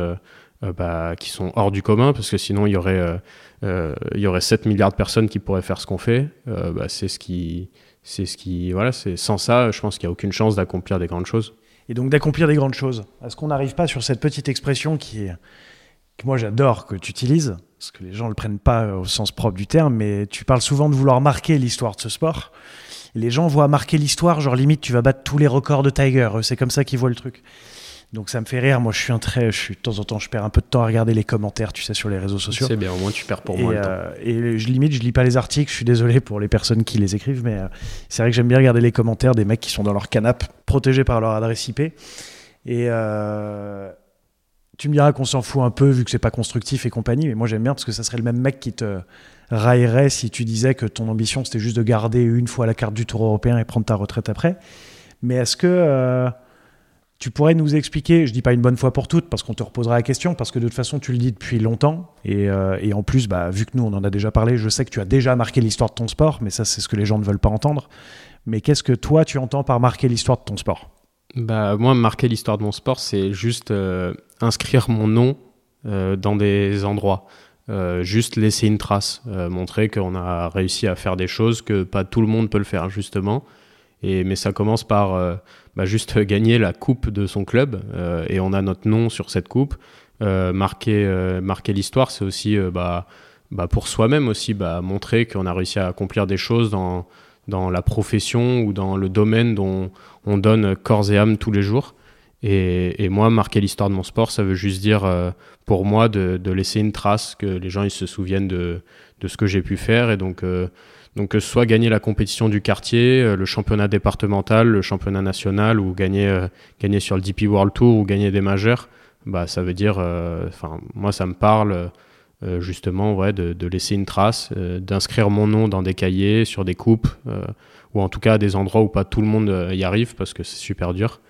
euh, bah, qui sont hors du commun, parce que sinon il y aurait, euh, euh, il y aurait 7 milliards de personnes qui pourraient faire ce qu'on fait. Bah, c'est ce qui, c'est ce qui, voilà, c'est sans ça, je pense qu'il n'y a aucune chance d'accomplir des grandes choses. Et donc d'accomplir des grandes choses. Est-ce qu'on n'arrive pas sur cette petite expression qui que moi j'adore que tu utilises, parce que les gens ne le prennent pas au sens propre du terme, mais tu parles souvent de vouloir marquer l'histoire de ce sport. Les gens voient marquer l'histoire, genre limite tu vas battre tous les records de Tiger, c'est comme ça qu'ils voient le truc. Donc ça me fait rire, moi je suis un très, je suis de temps en temps, je perds un peu de temps à regarder les commentaires, tu sais, sur les réseaux sociaux. C'est bien, au moins tu perds pour et, moi le temps. euh, et je limite, je lis pas les articles. Je suis désolé pour les personnes qui les écrivent, mais euh, c'est vrai que j'aime bien regarder les commentaires des mecs qui sont dans leur canapé, protégés par leur adresse IP. Et euh, tu me diras qu'on s'en fout un peu vu que c'est pas constructif et compagnie, mais moi j'aime bien parce que ça serait le même mec qui te raillerait si tu disais que ton ambition c'était juste de garder une fois la carte du Tour européen et prendre ta retraite après. Mais est-ce que tu pourrais nous expliquer, je dis pas une bonne fois pour toutes, parce qu'on te reposera la question, parce que de toute façon tu le dis depuis longtemps, et, euh, et en plus, bah, vu que nous on en a déjà parlé, je sais que tu as déjà marqué l'histoire de ton sport, mais ça c'est ce que les gens ne veulent pas entendre. Mais qu'est-ce que toi tu entends par marquer l'histoire de ton sport? Bah, moi, marquer l'histoire de mon sport, c'est juste euh, inscrire mon nom euh, dans des endroits. Juste laisser une trace, montrer qu'on a réussi à faire des choses que pas tout le monde peut le faire, justement. Et, mais ça commence par bah, juste gagner la coupe de son club euh, et on a notre nom sur cette coupe. Euh, marquer euh, marquer l'histoire, c'est aussi bah, bah, pour soi-même aussi montrer qu'on a réussi à accomplir des choses dans, dans la profession ou dans le domaine dont on donne corps et âme tous les jours. Et, moi, marquer l'histoire de mon sport, ça veut juste dire, pour moi, de, laisser une trace, que les gens ils se souviennent de, ce que j'ai pu faire. Et donc, donc, que ce soit gagner la compétition du quartier, euh, le championnat départemental, le championnat national, ou gagner, gagner sur le DP World Tour, ou gagner des majeurs, bah, ça veut dire, moi, ça me parle. justement ouais, de, laisser une trace, d'inscrire mon nom dans des cahiers, sur des coupes, ou en tout cas à des endroits où pas tout le monde y arrive parce que c'est super dur.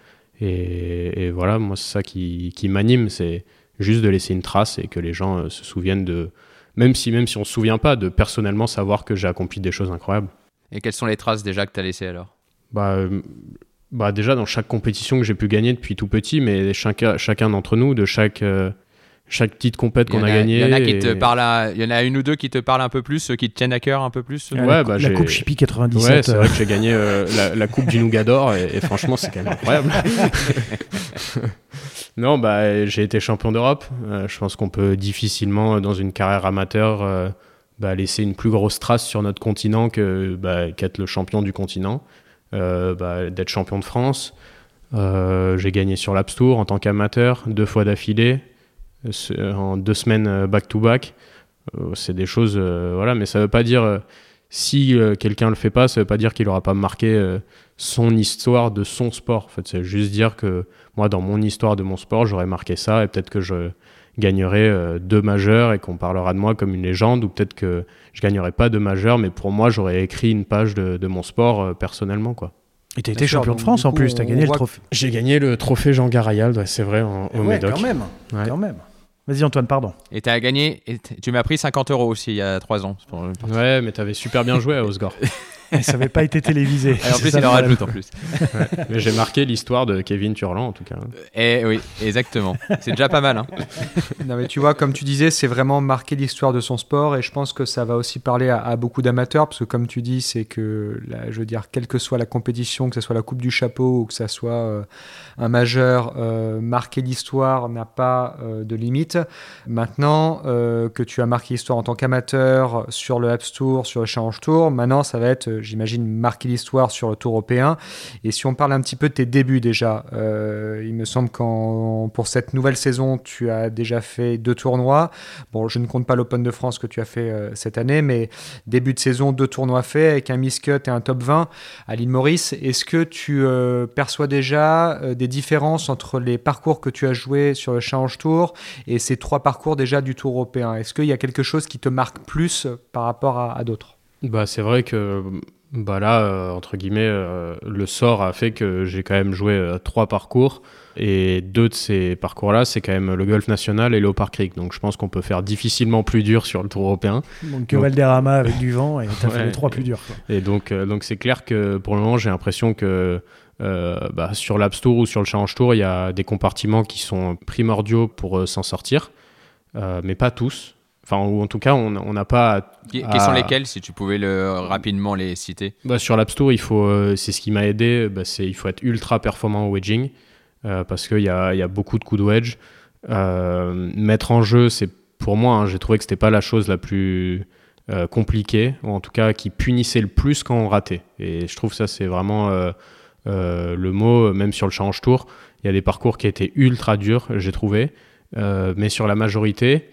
Et, voilà, moi, c'est ça qui, qui m'anime, c'est juste de laisser une trace et que les gens euh, se souviennent de, même si, même si on ne se souvient pas, de personnellement savoir que j'ai accompli des choses incroyables. Et quelles sont les traces déjà que tu as laissées alors? Bah, euh, bah, Déjà, dans chaque compétition que j'ai pu gagner depuis tout petit, mais chacun, chacun d'entre nous, de chaque, euh, chaque petite compète qu'on a, gagné Il y en a qui te parlent, il y en a une ou deux qui te parlent un peu plus, qui te tiennent à cœur un peu plus. Ouais, la, bah, la Coupe Chippy 97. Ouais, c'est vrai que j'ai gagné euh, la, Coupe du Nougador et, et franchement c'est quand même incroyable. non, bah j'ai été champion d'Europe. Euh, je pense qu'on peut difficilement dans une carrière amateur euh, bah, laisser une plus grosse trace sur notre continent que bah, qu'être le champion du continent, bah, d'être champion de France. j'ai gagné sur l'App Tour en tant qu'amateur deux fois d'affilée en deux semaines back-to-back. Euh, c'est des choses, euh, voilà, mais ça veut pas dire euh, si quelqu'un le fait pas, ça veut pas dire qu'il aura pas marqué son histoire de son sport. En fait, c'est juste dire que moi, dans mon histoire de mon sport, j'aurais marqué ça et peut-être que je gagnerai deux majeurs et qu'on parlera de moi comme une légende, ou peut-être que je gagnerai pas de majeurs, mais pour moi, j'aurais écrit une page de, mon sport personnellement, quoi. Et tu as été champion de France en plus, tu as gagné le trophée. J'ai gagné le trophée Jean Garayal, c'est vrai, en, au ouais, Quand même, quand même. Vas-y Antoine, pardon. Et tu as gagné, et tu m'as pris 50 euros aussi il y a 3 ans. Ouais, mais tu avais super bien joué à Osgore. ça n'avait pas été télévisé. Et en plus, il en rajoute en plus. Mais j'ai marqué l'histoire de Kevin Turland en tout cas. Eh oui, exactement. C'est déjà pas mal. Hein. Non, mais tu vois, comme tu disais, c'est vraiment marquer l'histoire de son sport et je pense que ça va aussi parler à, beaucoup d'amateurs parce que, comme tu dis, c'est que, je veux dire, quelle que soit la compétition, que ce soit la Coupe du Chapeau ou que ce soit euh, un majeur, euh, marquer l'histoire n'a pas euh, de limite. Maintenant que tu as marqué l'histoire en tant qu'amateur sur le Apps Tour, sur le Challenge Tour, maintenant ça va être j'imagine, marquer l'histoire sur le Tour européen. Et si on parle un petit peu de tes débuts déjà, euh, il me semble qu'en pour cette nouvelle saison, tu as déjà fait deux tournois. Bon, je ne compte pas l'Open de France que tu as fait euh, cette année, mais début de saison, deux tournois faits avec un Miss Cut et un top 20 à l'île Maurice. Est-ce que tu euh, perçois déjà des différences entre les parcours que tu as joués sur le Challenge Tour et ces trois parcours déjà du Tour européen? Est-ce qu'il y a quelque chose qui te marque plus par rapport à d'autres? Bah, c'est vrai que bah là, euh, entre guillemets, euh, le sort a fait que j'ai quand même joué euh, trois parcours. Et deux de ces parcours-là, c'est quand même le Golf National et Leopard Creek. Donc je pense qu'on peut faire difficilement plus dur sur le Tour européen. Donc que Valderrama avec du vent et t'as fait les trois plus durs. Et donc donc c'est clair que pour le moment, j'ai l'impression que bah, sur l'App Tour ou sur le Challenge Tour, il y a des compartiments qui sont primordiaux pour s'en sortir, mais pas tous. Enfin, ou en tout cas, on n'a pas. Quels sont lesquels, si tu pouvais le, rapidement les citer? Bah, Sur l'App Store, il faut, euh, c'est ce qui m'a aidé, bah, c'est il faut être ultra performant au wedging, euh, parce qu'il y a, y a, beaucoup de coups de wedge. Euh, mettre en jeu, c'est pour moi, hein, j'ai trouvé que c'était pas la chose la plus compliquée, ou en tout cas qui punissait le plus quand on ratait. Et je trouve ça, c'est vraiment le mot, même sur le Challenge Tour, il y a des parcours qui étaient ultra durs, j'ai trouvé, mais sur la majorité,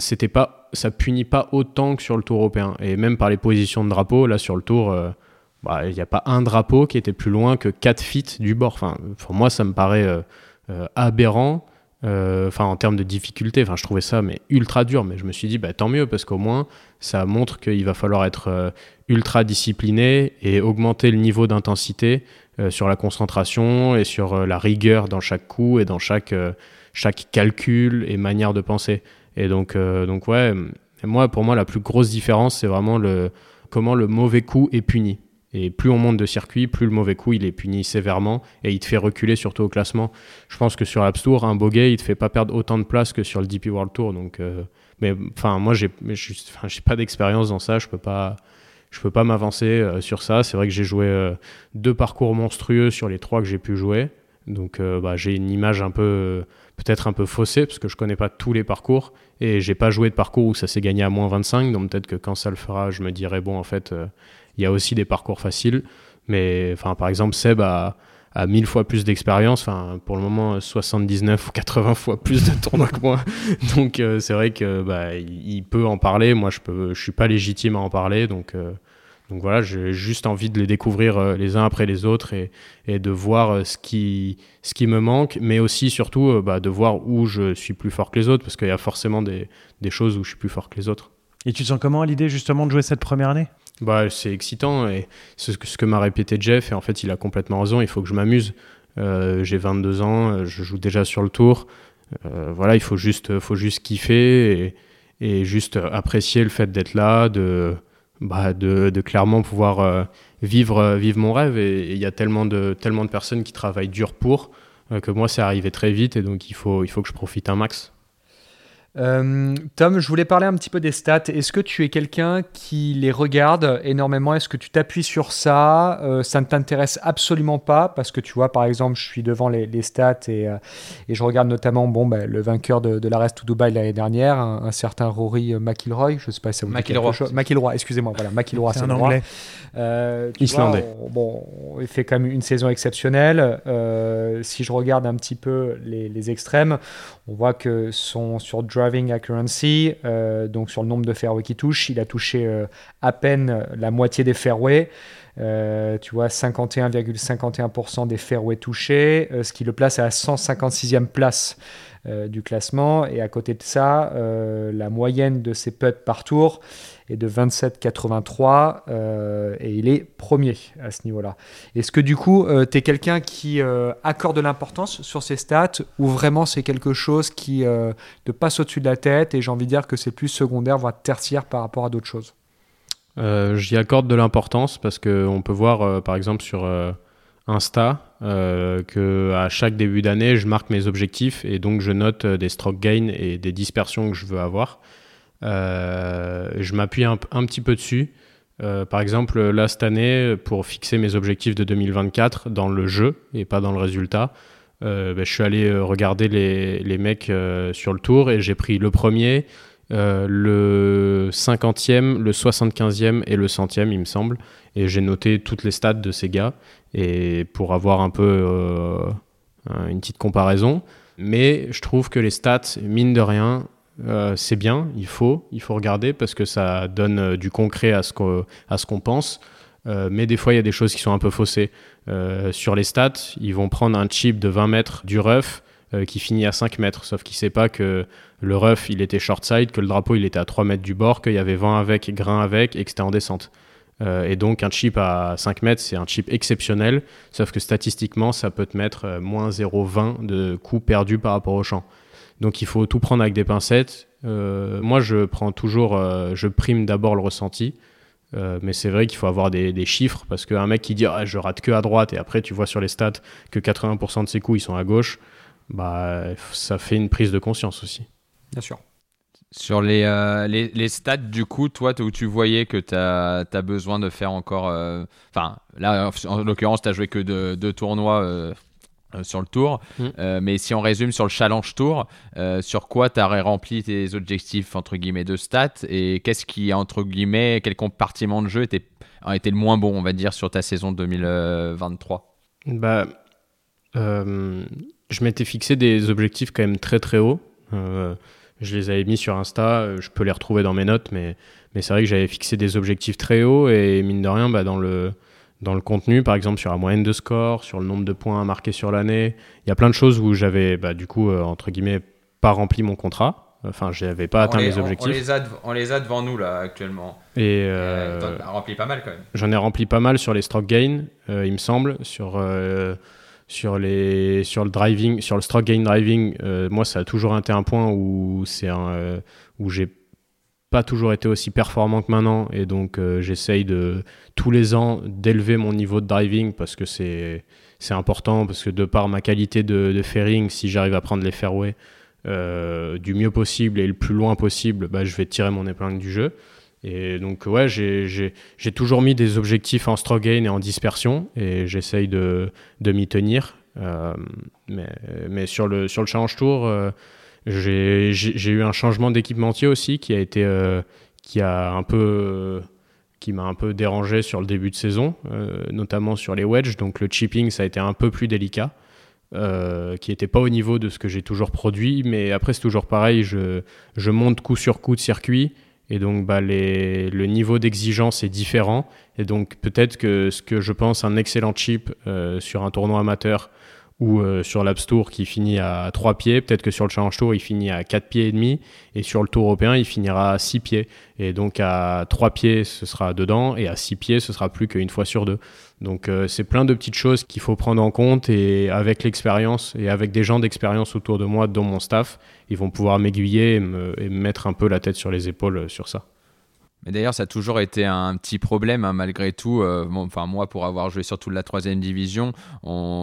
c'était pas, ça punit pas autant que sur le Tour européen. Et même par les positions de drapeau, là sur le Tour, euh, bah, il n'y a pas un drapeau qui était plus loin que 4 feet du bord. Enfin, pour moi, ça me paraît euh, euh, aberrant. Enfin, en termes de difficulté, enfin, je trouvais ça mais ultra dur. Mais je me suis dit, bah, tant mieux parce qu'au moins, ça montre qu'il va falloir être ultra discipliné et augmenter le niveau d'intensité sur la concentration et sur la rigueur dans chaque coup et dans chaque chaque calcul et manière de penser. Et donc, euh, donc ouais, moi, pour moi, la plus grosse différence, c'est vraiment le, comment le mauvais coup est puni. Et plus on monte de circuit, plus le mauvais coup il est puni sévèrement et il te fait reculer surtout au classement. Je pense que sur l'App Tour, un bogey il te fait pas perdre autant de place que sur le DP World Tour. Donc, euh, mais enfin moi j'ai, j'ai pas d'expérience dans ça, je peux pas, peux pas m'avancer euh, sur ça. C'est vrai que j'ai joué deux parcours monstrueux sur les trois que j'ai pu jouer. Donc bah, j'ai une image un peu peut-être un peu faussée parce que je connais pas tous les parcours et j'ai pas joué de parcours où ça s'est gagné à moins 25. Donc peut-être que quand ça le fera, je me dirai bon en fait il y a aussi des parcours faciles. Mais par exemple Seb a 1000 fois plus d'expérience, pour le moment 79 ou 80 fois plus de tournois que moi. Donc euh, c'est vrai que bah, il, peut en parler, moi je peux je suis pas légitime à en parler donc euh, donc voilà, j'ai juste envie de les découvrir euh, les uns après les autres et, et de voir ce qui, ce qui me manque, mais aussi surtout bah, de voir où je suis plus fort que les autres, parce qu'il y a forcément des, des choses où je suis plus fort que les autres. Et tu te sens comment à l'idée justement de jouer cette première année? Bah, c'est excitant et ce que, ce que m'a répété Jeff, et en fait il a complètement raison, il faut que je m'amuse. Euh, j'ai 22 ans, euh, je joue déjà sur le tour. Euh, voilà, il faut juste, faut juste kiffer et, et juste apprécier le fait d'être là, de, bah, de, de, clairement pouvoir vivre, vivre mon rêve. Et il y a tellement de, tellement de personnes qui travaillent dur pour que moi, c'est arrivé très vite et donc il faut, il faut que je profite un max. Euh, Tom, je voulais parler un petit peu des stats. Est-ce que tu es quelqu'un qui les regarde énormément? Est-ce que tu t'appuies sur ça? Euh, Ça ne t'intéresse absolument pas Parce que tu vois, par exemple, je suis devant les, stats et, euh, et, je regarde notamment bon, bah, le vainqueur de, de l'Arrest to Dubai l'année dernière, un, certain Rory McIlroy. Je sais pas si ça vous McIlroy. McIlroy, excusez-moi. Voilà, McIlroy, c'est un anglais. Islandais. bon, il fait quand même une saison exceptionnelle. si je regarde un petit peu les, les extrêmes, on voit que son, sur driving accuracy, euh, donc sur le nombre de fairways qu'il touche, il a touché euh, à peine la moitié des fairways. Euh, tu vois, 51,51% des fairways touchés, ce qui le place à la 156e place du classement. Et à côté de ça, la moyenne de ses putts par tour est de 27,83 euh, et il est premier à ce niveau-là. Est-ce que du coup, euh, tu es quelqu'un qui euh, accorde de l'importance sur ces stats ou vraiment c'est quelque chose qui te passe au-dessus de la tête et j'ai envie de dire que c'est plus secondaire, voire tertiaire par rapport à d'autres choses? J'y accorde de l'importance parce qu'on peut voir par exemple sur Insta que à chaque début d'année, je marque mes objectifs et donc je note des stroke gain et des dispersions que je veux avoir. Euh, je m'appuie un, petit peu dessus. Euh, par exemple, là, cette année, pour fixer mes objectifs de 2024 dans le jeu et pas dans le résultat, euh, ben, je suis allé regarder les, mecs sur le tour et j'ai pris le premier, le 50e, le 75e et le 100e, il me semble. Et j'ai noté toutes les stats de ces gars et pour avoir un peu une petite comparaison. Mais je trouve que les stats, mine de rien, euh, c'est bien, il faut, il faut regarder parce que ça donne euh, du concret à ce qu'on pense. Euh, mais des fois, il y a des choses qui sont un peu faussées. sur les stats, ils vont prendre un chip de 20 mètres du rough qui finit à 5 mètres. Sauf qu'il ne sait pas que le rough, il était short side, que le drapeau, il était à 3 mètres du bord, qu'il y avait vent avec, grain avec et que c'était en descente. et donc, un chip à 5 mètres, c'est un chip exceptionnel. Sauf que statistiquement, ça peut te mettre moins 0,20 de coups perdus par rapport au champ. Donc il faut tout prendre avec des pincettes. Euh, moi, je prends toujours, euh, je prime d'abord le ressenti. Euh, mais c'est vrai qu'il faut avoir des, chiffres parce qu'un mec qui dit ah, je rate que à droite et après tu vois sur les stats que 80% de ses coups ils sont à gauche, bah, ça fait une prise de conscience aussi. Bien sûr. Sur les, les, stats, du coup, toi, où tu voyais que tu as, as, besoin de faire encore. Enfin, là, en l'occurrence, tu as joué que deux, deux tournois euh, sur le tour. Mm. Euh, mais si on résume sur le challenge tour, euh, sur quoi tu as rempli tes objectifs entre guillemets de stats et qu'est-ce qui entre guillemets quel compartiment de jeu était a été le moins bon on va dire sur ta saison 2023 Bah je m'étais fixé des objectifs quand même très très hauts. je les avais mis sur Insta, je peux les retrouver dans mes notes, mais, mais c'est vrai que j'avais fixé des objectifs très hauts et mine de rien, bah, dans le dans le contenu, par exemple sur la moyenne de score, sur le nombre de points marqués sur l'année. Il y a plein de choses où j'avais, bah, du coup, euh, entre guillemets, pas rempli mon contrat. Enfin, je n'avais pas atteint mes objectifs. On les, a, on les, a, devant nous, là, actuellement. Et euh, euh rempli pas mal, quand même. J'en ai rempli pas mal sur les stroke gain, euh, il me semble. Sur, sur, les, sur le driving, sur le stroke gain driving, moi, ça a toujours été un point où, c'est où j'ai pas toujours été aussi performant que maintenant. Et donc euh, j'essaye de tous les ans d'élever mon niveau de driving parce que c'est c'est important. Parce que de par ma qualité de, fairing si j'arrive à prendre les fairways euh, du mieux possible et le plus loin possible bah, je vais tirer mon épingle du jeu. Et donc ouais j'ai toujours mis des objectifs en stroke gain et en dispersion. Et j'essaye de, de m'y tenir. Mais, mais sur, le, sur le Challenge Tour, j'ai eu un changement d'équipementier aussi qui a été peu qui m'a un peu dérangé sur le début de saison, notamment sur les wedges. Donc le chipping, ça a été un peu plus délicat. Euh, qui n'était pas au niveau de ce que j'ai toujours produit. Mais après, c'est toujours pareil, je, monte coup sur coup de circuit. Et donc, bah, le niveau d'exigence est différent. Et donc, peut-être que ce que je pense un excellent chip euh, sur un tournoi amateur ou euh, sur l'Apps Tour qui finit à 3 pieds, peut-être que sur le Challenge Tour il finit à 4 pieds et demi et sur le Tour européen il finira à 6 pieds et donc à 3 pieds ce sera dedans et à 6 pieds ce sera plus qu'une fois sur deux. Donc euh, c'est plein de petites choses qu'il faut prendre en compte et avec l'expérience et avec des gens d'expérience autour de moi, dont mon staff, ils vont pouvoir m'aiguiller et me mettre un peu la tête sur les épaules euh, sur ça. Mais d'ailleurs, ça a toujours été un petit problème, hein, malgré tout. Euh, enfin, moi, pour avoir joué surtout de la troisième division,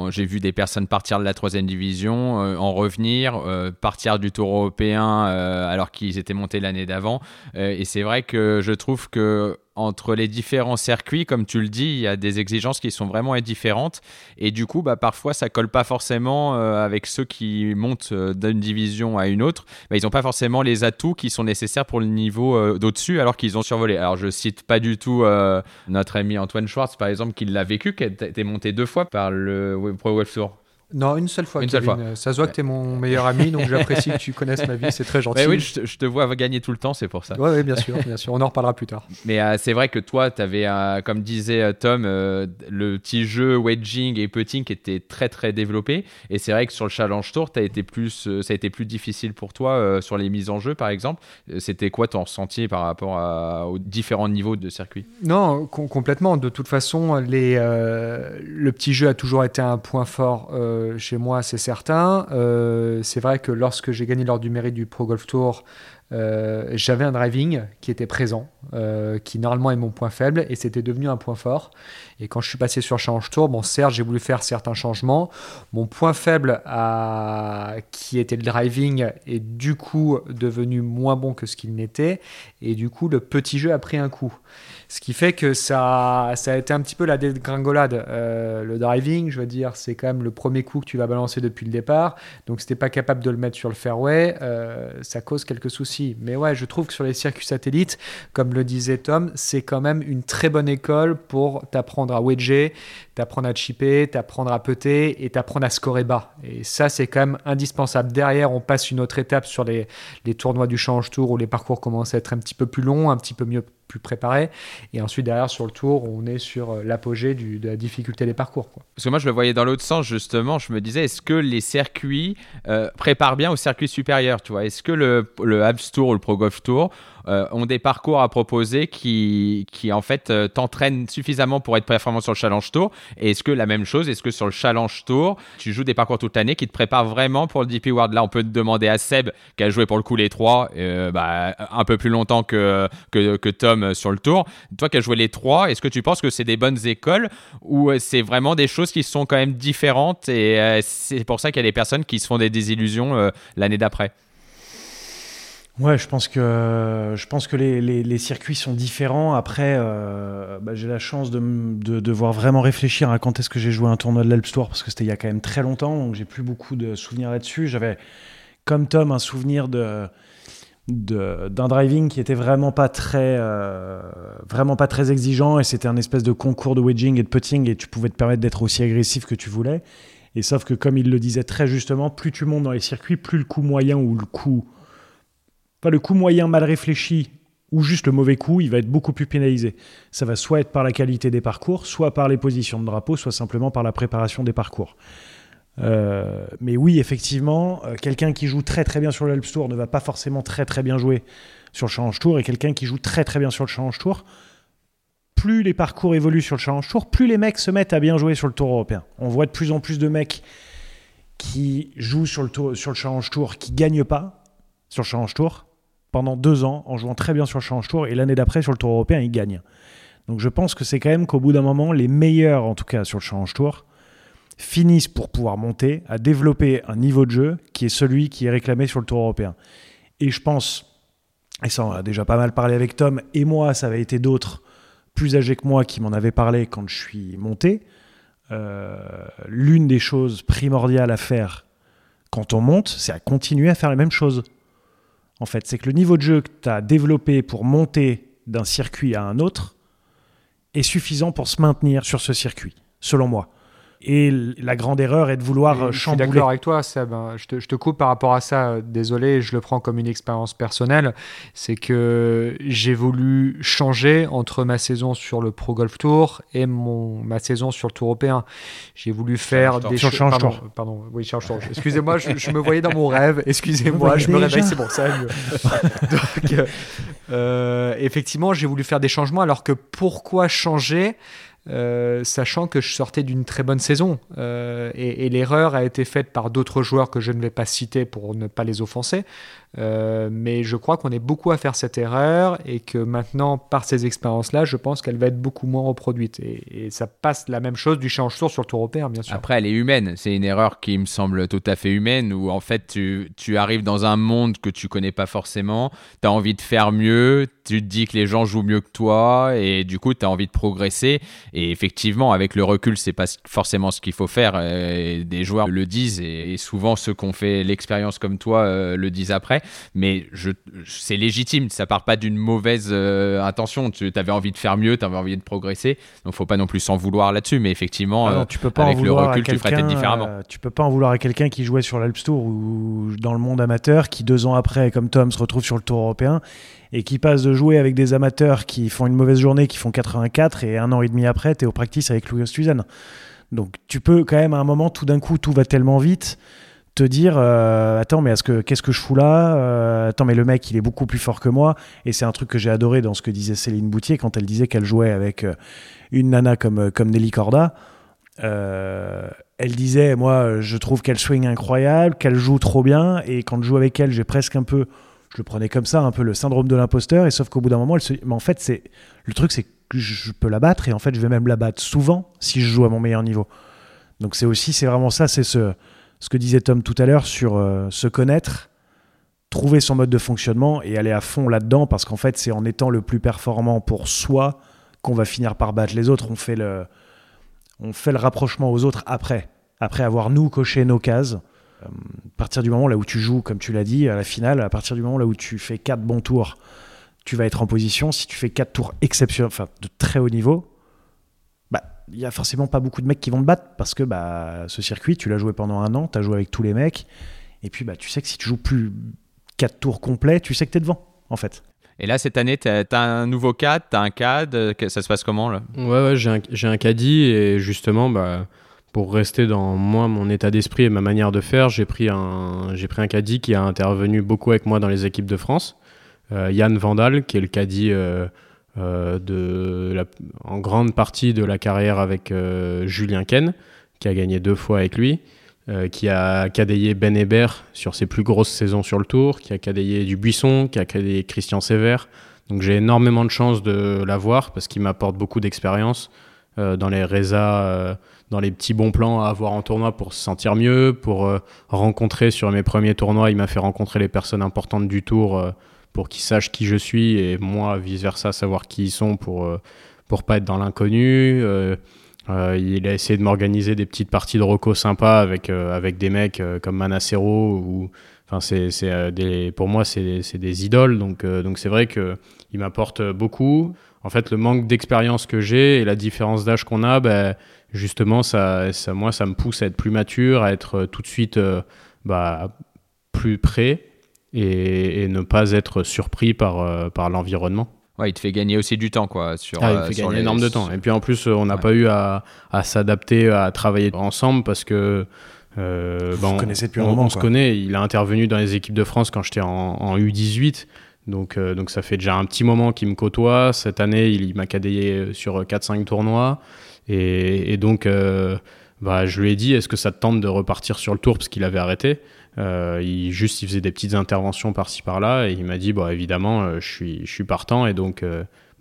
j'ai vu des personnes partir de la troisième division, euh, en revenir, euh, partir du Tour européen alors qu'ils étaient montés l'année d'avant. et c'est vrai que je trouve que entre les différents circuits, comme tu le dis, il y a des exigences qui sont vraiment différentes. Et du coup, bah, parfois, ça colle pas forcément euh, avec ceux qui montent euh, d'une division à une autre. Bah, ils n'ont pas forcément les atouts qui sont nécessaires pour le niveau euh, d'au-dessus, alors qu'ils ont survolé. Alors, je cite pas du tout notre ami Antoine Schwartz, par exemple, qui l'a vécu, qui a été monté deux fois par le Pro Golf Tour. Non, une seule fois. Une seule fois. Ça se voit que tu es mon meilleur ami, donc j'apprécie que tu connaisses ma vie, c'est très gentil. oui, je te, vois gagner tout le temps, c'est pour ça. Oui, ouais, bien sûr, bien sûr. On en reparlera plus tard. Mais euh, c'est vrai que toi, tu avais, comme disait euh, Tom, euh, le petit jeu wedging et putting qui était très très développé. Et c'est vrai que sur le Challenge Tour, as été plus, ça a été plus difficile pour toi sur les mises en jeu, par exemple. C'était quoi ton ressenti par rapport aux différents niveaux de circuit? Non, complètement. De toute façon, les, le petit jeu a toujours été un point fort euh, chez moi, c'est certain. Euh, c'est vrai que lorsque j'ai gagné lors du mérite du Pro Golf Tour, euh, j'avais un driving qui était présent, qui normalement est mon point faible, et c'était devenu un point fort. Et quand je suis passé sur Challenge Tour, bon, certes, j'ai voulu faire certains changements. Mon point faible, qui était le driving, est du coup devenu moins bon que ce qu'il n'était, et du coup, le petit jeu a pris un coup. Ce qui fait que ça, ça a été un petit peu la dégringolade. Euh, le driving, je veux dire, c'est quand même le premier coup que tu vas balancer depuis le départ. Donc, si tu pas capable de le mettre sur le fairway, euh, ça cause quelques soucis. Mais ouais, je trouve que sur les circuits satellites, comme le disait Tom, c'est quand même une très bonne école pour t'apprendre à wedger, t'apprendre à chipper, t'apprendre à putter et t'apprendre à scorer bas. Et ça, c'est quand même indispensable. Derrière, on passe une autre étape sur les, tournois du Change Tour où les parcours commencent à être un petit peu plus longs, un petit peu mieux plus préparé. Et ensuite, derrière, sur le tour, on est sur euh, l'apogée de la difficulté des parcours. Parce que moi, je le voyais dans l'autre sens, justement. Je me disais, est-ce que les circuits euh, préparent bien au circuit supérieur tu vois? Est-ce que le, le Tour ou le Pro Golf Tour euh, ont des parcours à proposer qui, qui en fait, euh, t'entraînent suffisamment pour être performant sur le Challenge Tour. Et est-ce que la même chose, est-ce que sur le Challenge Tour, tu joues des parcours toute l'année qui te préparent vraiment pour le DP World? Là, on peut te demander à Seb, qui a joué pour le coup les trois, euh, bah, un peu plus longtemps que, que, que, Tom sur le Tour. Toi qui as joué les trois, est-ce que tu penses que c'est des bonnes écoles ou c'est vraiment des choses qui sont quand même différentes et c'est pour ça qu'il y a des personnes qui se font des désillusions l'année d'après? Ouais, je pense que, je pense que les, circuits sont différents. Après, euh, bah, j'ai la chance de, de, devoir vraiment réfléchir à quand est-ce que j'ai joué un tournoi de l'Alps Tour, parce que c'était il y a quand même très longtemps, donc j'ai plus beaucoup de souvenirs là-dessus. J'avais, comme Tom, un souvenir de d'un driving qui était vraiment pas très euh, vraiment pas très exigeant et c'était un espèce de concours de wedging et de putting et tu pouvais te permettre d'être aussi agressif que tu voulais et sauf que comme il le disait très justement plus tu montes dans les circuits plus le coup moyen ou le coup pas le coup moyen mal réfléchi ou juste le mauvais coup, il va être beaucoup plus pénalisé. Ça va soit être par la qualité des parcours, soit par les positions de drapeau, soit simplement par la préparation des parcours. Euh, mais oui, effectivement, euh, quelqu'un qui joue très très bien sur le Tour ne va pas forcément très très bien jouer sur le Challenge Tour, et quelqu'un qui joue très très bien sur le Challenge Tour, plus les parcours évoluent sur le Challenge Tour, plus les mecs se mettent à bien jouer sur le Tour européen. On voit de plus en plus de mecs qui jouent sur le, tour, sur le Challenge Tour qui gagnent pas sur le Challenge Tour pendant deux ans en jouant très bien sur le Challenge Tour et l'année d'après sur le Tour européen, il gagne. Donc je pense que c'est quand même qu'au bout d'un moment, les meilleurs, en tout cas sur le Challenge Tour, finissent pour pouvoir monter à développer un niveau de jeu qui est celui qui est réclamé sur le Tour européen. Et je pense, et ça on a déjà pas mal parlé avec Tom, et moi, ça avait été d'autres plus âgés que moi qui m'en avaient parlé quand je suis monté, l'une des choses primordiales à faire quand on monte, c'est à continuer à faire les mêmes choses. En fait, c'est que le niveau de jeu que tu as développé pour monter d'un circuit à un autre est suffisant pour se maintenir sur ce circuit, selon moi. Et la grande erreur est de vouloir chambouler. Je suis d'accord avec toi, Seb. Je te, je te, coupe par rapport à ça. Désolé, je le prends comme une expérience personnelle. C'est que j'ai voulu changer entre ma saison sur le Pro Golf Tour et mon, ma saison sur le Tour européen. J'ai voulu faire des choses. Pardon, pardon, oui, change tour. Excusez-moi, je, me voyais dans mon rêve. Excusez-moi, je me réveille, c'est bon, ça va mieux. Donc, euh, effectivement, j'ai voulu faire des changements alors que pourquoi changer? Euh, sachant que je sortais d'une très bonne saison. Euh, et, l'erreur a été faite par d'autres joueurs que je ne vais pas citer pour ne pas les offenser. Euh, mais je crois qu'on est beaucoup à faire cette erreur et que maintenant, par ces expériences-là, je pense qu'elle va être beaucoup moins reproduite. Et, ça passe la même chose du change tour sur le tour européen, bien sûr. Après, elle est humaine. C'est une erreur qui me semble tout à fait humaine où en fait, tu, arrives dans un monde que tu connais pas forcément, tu as envie de faire mieux, tu te dis que les gens jouent mieux que toi et du coup, tu as envie de progresser. Et effectivement, avec le recul, c'est pas forcément ce qu'il faut faire. Et des joueurs le disent et, souvent ceux qui ont fait l'expérience comme toi euh, le disent après. Mais je, c'est légitime, ça part pas d'une mauvaise euh, intention. Tu avais envie de faire mieux, tu avais envie de progresser. Donc faut pas non plus s'en vouloir là-dessus. Mais effectivement, ah euh, tu peux pas avec le recul, tu ferais peut-être différemment. tu peux pas en vouloir à quelqu'un qui jouait sur l'Alps Tour ou dans le monde amateur, qui deux ans après, comme Tom, se retrouve sur le Tour européen et qui passe de jouer avec des amateurs qui font une mauvaise journée, qui font 84, et un an et demi après, tu es au practice avec Louis Oosthuizen. Donc tu peux quand même à un moment, tout d'un coup, tout va tellement vite, te dire euh, attends mais est-ce que qu'est-ce que je fous là euh, attends mais le mec il est beaucoup plus fort que moi. Et c'est un truc que j'ai adoré dans ce que disait Céline Boutier quand elle disait qu'elle jouait avec euh, une nana comme comme Nelly Corda. Elle disait moi je trouve qu'elle swing incroyable qu'elle joue trop bien. Et quand je joue avec elle j'ai presque un peu je le prenais comme ça, un peu le syndrome de l'imposteur, et sauf qu'au bout d'un moment, elle se... mais en fait, c'est le truc, c'est que je peux la battre, et en fait, je vais même la battre souvent si je joue à mon meilleur niveau. Donc c'est aussi, c'est vraiment ça, c'est ce, ce que disait Tom tout à l'heure sur euh, se connaître, trouver son mode de fonctionnement et aller à fond là-dedans, parce qu'en fait, c'est en étant le plus performant pour soi qu'on va finir par battre les autres. On fait le, on fait le rapprochement aux autres après, après avoir nous coché nos cases à partir du moment là où tu joues, comme tu l'as dit, à la finale, à partir du moment là où tu fais 4 bons tours, tu vas être en position. Si tu fais 4 tours exceptionnels, enfin de très haut niveau, il y a forcément pas beaucoup de mecs qui vont te battre parce que bah ce circuit, tu l'as joué pendant un an, tu as joué avec tous les mecs, et puis bah tu sais que si tu joues plus 4 tours complets, tu sais que tu es devant en fait. Et là, cette année, tu as, un nouveau cadre, tu as un cadre, ça se passe comment là? Ouais, ouais j'ai un, un, caddie et justement, bah, pour rester dans moi, mon état d'esprit et ma manière de faire, j'ai pris un, j'ai pris un caddie qui a intervenu beaucoup avec moi dans les équipes de France. Euh, Yann Vandal, qui est le caddie euh, la, en grande partie de la carrière avec Julien Ken, qui a gagné deux fois avec lui, qui a cadayé Ben Hébert sur ses plus grosses saisons sur le tour, qui a cadayé Dubuisson, qui a cadayé Christian Sévère. Donc j'ai énormément de chance de l'avoir parce qu'il m'apporte beaucoup d'expérience dans les résas dans les petits bons plans à avoir en tournoi pour se sentir mieux, pour euh, rencontrer sur mes premiers tournois, il m'a fait rencontrer les personnes importantes du tour euh, pour qu'ils sachent qui je suis et moi vice versa savoir qui ils sont pour euh, pour pas être dans l'inconnu. il a essayé de m'organiser des petites parties de roco sympas avec avec des mecs comme Manacero enfin c'est c'est pour moi c'est c'est des idoles donc donc c'est vrai que il m'apporte beaucoup. En fait, le manque d'expérience que j'ai et la différence d'âge qu'on a, ben, justement, ça, ça, moi, ça me pousse à être plus mature, à être euh, tout de suite euh, bah, plus prêt et, ne pas être surpris par, euh, par l'environnement. Ouais, il te fait gagner aussi du temps, quoi. Sur, ah, il fait gagner énormément de temps. Et puis en plus, on n'a pas eu à, à s'adapter, à travailler ensemble parce que. Euh, Vous connaissez depuis un moment. On se connaît. Il a intervenu dans les équipes de France quand j'étais en, en, U18. Donc, donc ça fait déjà un petit moment qu'il me côtoie. Cette année, il, il m'a cadayé sur 4-5 tournois. Et, donc, euh, bah, je lui ai dit, est-ce que ça te tente de repartir sur le tour? Parce qu'il avait arrêté euh, il, juste, il faisait des petites interventions par-ci par-là et il m'a dit, bah, évidemment, euh, je, suis, je suis partant et donc,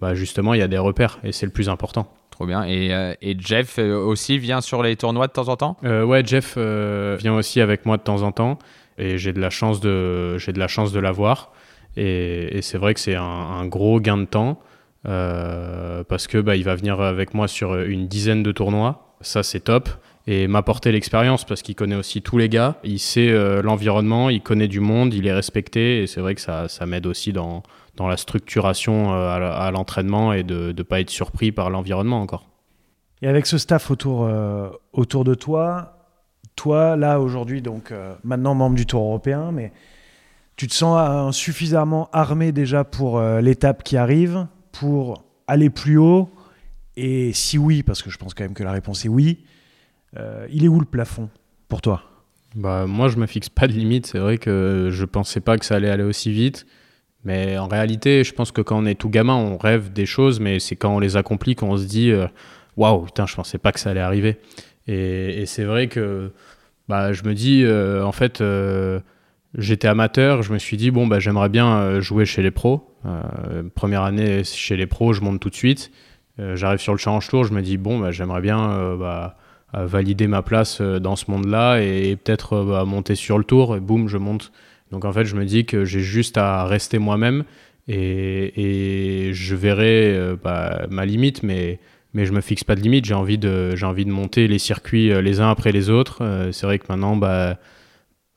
bah, justement, il y a des repères et c'est le plus important. Trop bien. Et, et, Jeff aussi vient sur les tournois de temps en temps? Ouais, Jeff vient aussi avec moi de temps en temps et j'ai de la chance de, j'ai de la chance de l'avoir. Et, et c'est vrai que c'est un, un, gros gain de temps. Euh, parce que bah, il va venir avec moi sur une dizaine de tournois Ça, c'est top. Et m'apporter l'expérience parce qu'il connaît aussi tous les gars. Il sait euh, l'environnement, il connaît du monde, il est respecté. Et c'est vrai que ça, ça m'aide aussi dans, dans la structuration euh, à, l'entraînement et de ne pas être surpris par l'environnement encore. Et avec ce staff autour, autour de toi, toi, là, aujourd'hui, donc maintenant membre du Tour européen, mais tu te sens suffisamment armé déjà pour l'étape qui arrive, pour aller plus haut? Et si oui, parce que je pense quand même que la réponse est oui, euh, il est où le plafond pour toi? Bah, Moi, je me fixe pas de limite. C'est vrai que je pensais pas que ça allait aller aussi vite. Mais en réalité, je pense que quand on est tout gamin, on rêve des choses, mais c'est quand on les accomplit qu'on se dit euh, Waouh, putain, je pensais pas que ça allait arriver. Et, c'est vrai que bah, je me dis, euh, en fait, j'étais amateur, je me suis dit Bon, bah, j'aimerais bien jouer chez les pros. première année chez les pros, je monte tout de suite. J'arrive sur le Challenge Tour, je me dis Bon, bah, j'aimerais bien. Bah, valider ma place euh, dans ce monde-là et, peut-être euh, bah, monter sur le tour et boum, je monte. Donc en fait, je me dis que j'ai juste à rester moi-même et, je verrai euh, bah, ma limite, mais, mais je me fixe pas de limite. J'ai envie de, monter les circuits les uns après les autres. c'est vrai que maintenant, bah,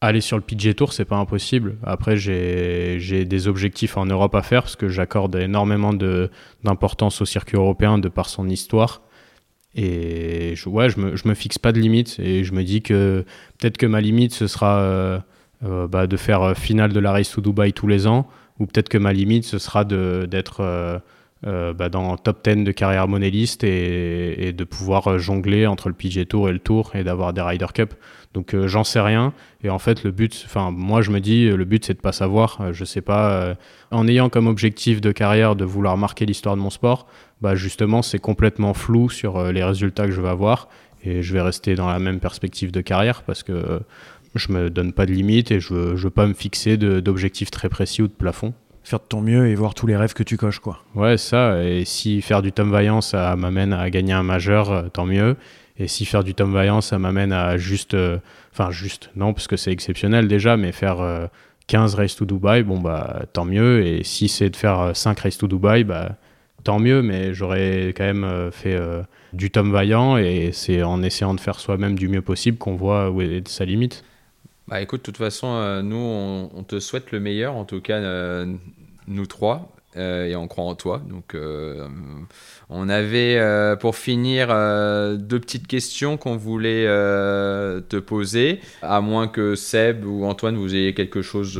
aller sur le PG Tour, c'est pas impossible. Après, j'ai des objectifs en Europe à faire parce que j'accorde énormément d'importance au circuit européen de par son histoire. Et je, ouais, je me, je me fixe pas de limite et je me dis que peut-être que ma limite ce sera euh, euh, bah, de faire euh, finale de la Race to Dubai tous les ans ou peut-être que ma limite ce sera d'être bah, dans top 10 de carrière monéliste et, et, de pouvoir jongler entre le PG Tour et le Tour et d'avoir des Ryder Cup. Donc j'en sais rien et en fait le but, enfin moi je me dis le but c'est de pas savoir, je sais pas, en ayant comme objectif de carrière de vouloir marquer l'histoire de mon sport, bah justement c'est complètement flou sur euh, les résultats que je vais avoir et je vais rester dans la même perspective de carrière parce que euh, je me donne pas de limites et je veux, veux pas me fixer d'objectifs très précis ou de plafond. Faire de ton mieux et voir tous les rêves que tu coches, quoi. Ouais, ça. Et si faire du Tom Vaillant, ça m'amène à gagner un majeur, euh, tant mieux. Et si faire du Tom Vaillant, ça m'amène à juste. Enfin, juste, non, parce que c'est exceptionnel déjà, mais faire 15 races to Dubai, bon, bah, tant mieux. Et si c'est de faire 5 races to Dubai, bah, tant mieux, mais j'aurais quand même euh, fait euh, du Tom Vaillant et c'est en essayant de faire soi-même du mieux possible qu'on voit où est sa limite. Bah écoute, de toute façon, euh, nous, on, te souhaite le meilleur, en tout cas, nous trois, et on croit en toi. Donc, on avait, pour finir, deux petites questions qu'on voulait te poser, à moins que Seb ou Antoine, vous ayez quelque chose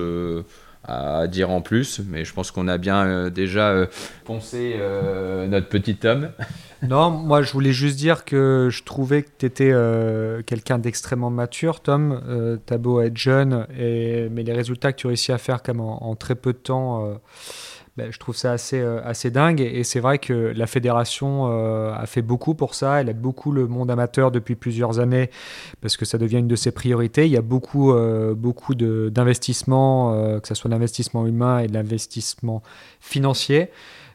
à dire en plus, mais je pense qu'on a bien euh, déjà euh, poncé euh, notre petit homme. non, moi je voulais juste dire que je trouvais que tu étais quelqu'un d'extrêmement mature, Tom. T'as beau être jeune, mais les résultats que tu réussis à faire comme en très peu de temps ben, je trouve ça assez, euh, assez dingue. Et, c'est vrai que la fédération euh, a fait beaucoup pour ça. Elle aide beaucoup le monde amateur depuis plusieurs années parce que ça devient une de ses priorités. Il y a beaucoup, euh, beaucoup d'investissements, que ce soit l'investissement humain et l'investissement financier.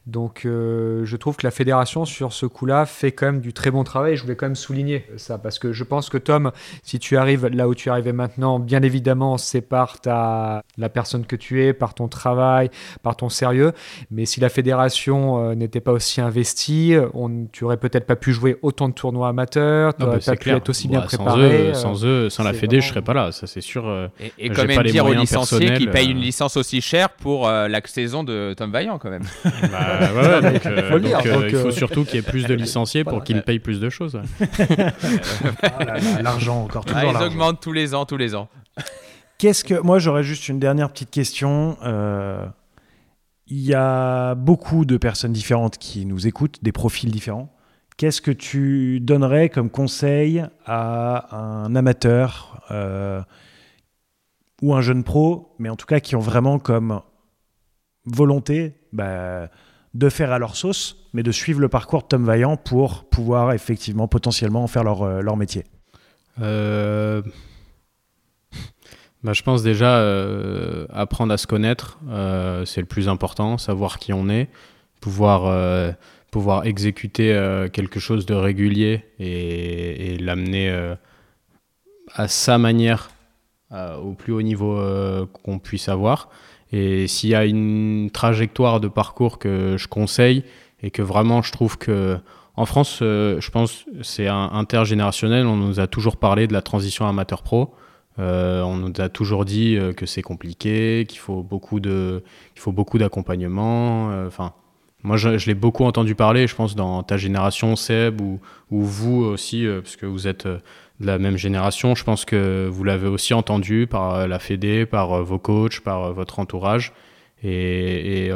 Donc euh, je trouve que la fédération sur ce coup-là fait quand même du très bon travail. Je voulais quand même souligner ça parce que je pense que Tom, si tu arrives là où tu arrives maintenant, bien évidemment c'est par ta, la personne que tu es, par ton travail, par ton sérieux. Mais si la fédération euh, n'était pas aussi investie, on, tu aurais peut-être pas pu jouer autant de tournois amateurs, tu n'aurais pas pu être aussi bien bah, préparé. Euh, sans eux, sans, la fédé, je serais pas là, ça c'est sûr. et, et quand même dire aux licenciés qui payent une licence aussi chère pour la saison de Tom Vaillant quand même. Bah, euh, donc, euh, il faut surtout qu'il y ait plus de licenciés pour qu'ils payent plus de choses. Ah l'argent, encore toujours. Ah, ils augmentent tous les ans, tous les ans. Qu'est-ce que moi j'aurais juste une dernière petite question. Euh, il y a beaucoup de personnes différentes qui nous écoutent, des profils différents. Qu'est-ce que tu donnerais comme conseil à un amateur ou un jeune pro, mais en tout cas qui ont vraiment comme volonté bah, de faire à leur sauce, mais de suivre le parcours de Tom Vaillant pour pouvoir effectivement potentiellement faire leur, euh, leur métier euh, bah, Je pense déjà euh, apprendre à se connaître, c'est le plus important, savoir qui on est, pouvoir, pouvoir exécuter quelque chose de régulier et l'amener à sa manière au plus haut niveau qu'on puisse avoir. Et s'il y a une trajectoire de parcours que je conseille et que vraiment je trouve que en France, je pense, c'est intergénérationnel. On nous a toujours parlé de la transition amateur-pro. on nous a toujours dit que c'est compliqué, qu'il faut beaucoup de, qu'il faut beaucoup d'accompagnement. Enfin, moi, je, l'ai beaucoup entendu parler, je pense, dans ta génération, Seb, ou, ou vous aussi, euh, parce que vous êtes euh, de la même génération. Je pense que vous l'avez aussi entendu par euh, la Fédé, par vos coachs, par votre entourage. Et,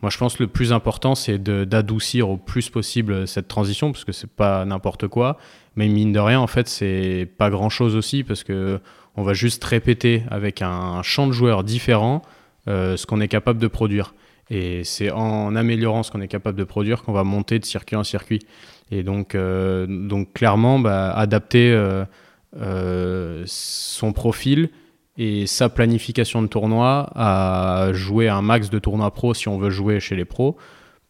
moi, je pense que le plus important, c'est d'adoucir au plus possible cette transition, parce que c'est pas n'importe quoi. Mais mine de rien, en fait, c'est pas grand chose aussi, parce que on va juste répéter avec un champ de joueurs différent ce qu'on est capable de produire. Et c'est en améliorant ce qu'on est capable de produire qu'on va monter de circuit en circuit. Et donc, euh, donc clairement, bah, adapter euh, euh, son profil et sa planification de tournoi à jouer un max de tournois pro si on veut jouer chez les pros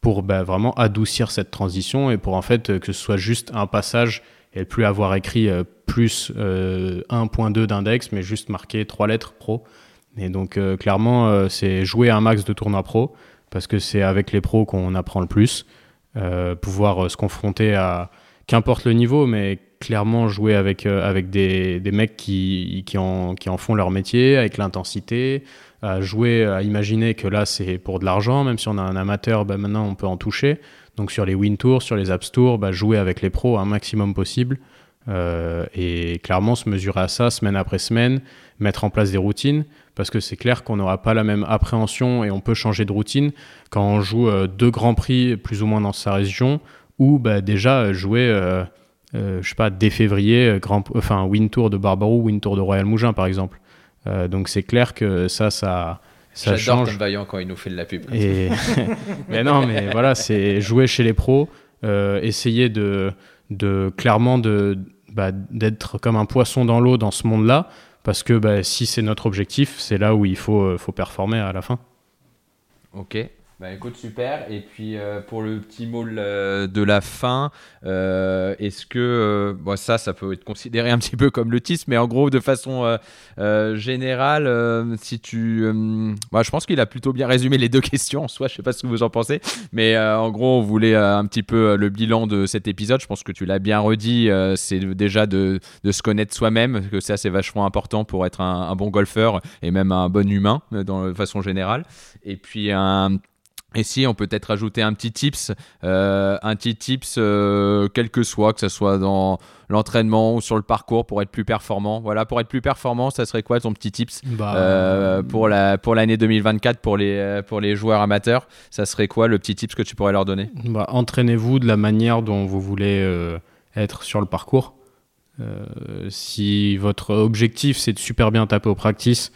pour bah, vraiment adoucir cette transition et pour en fait que ce soit juste un passage et plus avoir écrit plus 1.2 d'index mais juste marquer trois lettres pro. Et donc clairement c'est jouer un max de tournois pro parce que c'est avec les pros qu'on apprend le plus. Euh, pouvoir euh, se confronter à, qu'importe le niveau, mais clairement jouer avec, euh, avec des, des, mecs qui, qui, en, qui en font leur métier, avec l'intensité, à jouer, à imaginer que là c'est pour de l'argent, même si on a un amateur, bah, maintenant on peut en toucher. Donc sur les win tours, sur les apps tours, bah, jouer avec les pros un maximum possible. et clairement se mesurer à ça semaine après semaine, mettre en place des routines parce que c'est clair qu'on n'aura pas la même appréhension et on peut changer de routine quand on joue euh, deux grands prix plus ou moins dans sa région ou bah, déjà euh, jouer, euh, je sais pas, dès février, grand, enfin Win Tour de Barbarou, Win Tour de Royal Mougin par exemple. donc c'est clair que ça, ça, ça change. Tom Vaillant quand il nous fait de la pub. Et... mais non, mais voilà, c'est jouer chez les pros, essayer de, de clairement de, bah, d'être comme un poisson dans l'eau dans ce monde-là parce que bah, si c'est notre objectif, c'est là où il faut, euh, faut performer à la fin. Ok. Bah écoute, super. Et puis euh, pour le petit mot de la fin, euh, est-ce que bon, ça, ça peut être considéré un petit peu comme le tis, mais en gros, de façon générale, si tu. Bah, je pense qu'il a plutôt bien résumé les deux questions en soi, je sais pas ce que vous en pensez, mais en gros, on voulait un petit peu le bilan de cet épisode. Je pense que tu l'as bien redit, c'est déjà de, se connaître soi-même, que ça, c'est vachement important pour être un, bon golfeur et même un bon humain de façon générale. Et puis un et si on peut peut-être ajouter un petit tips, euh, un petit tips, euh, quel que soit, que ce soit dans l'entraînement ou sur le parcours pour être plus performant. Voilà, pour être plus performant, ça serait quoi ton petit tips bah, euh, pour la pour l'année 2024 pour les pour les joueurs amateurs Ça serait quoi le petit tips que tu pourrais leur donner? Bah, Entraînez-vous de la manière dont vous voulez être sur le parcours. si votre objectif c'est de super bien taper au practice,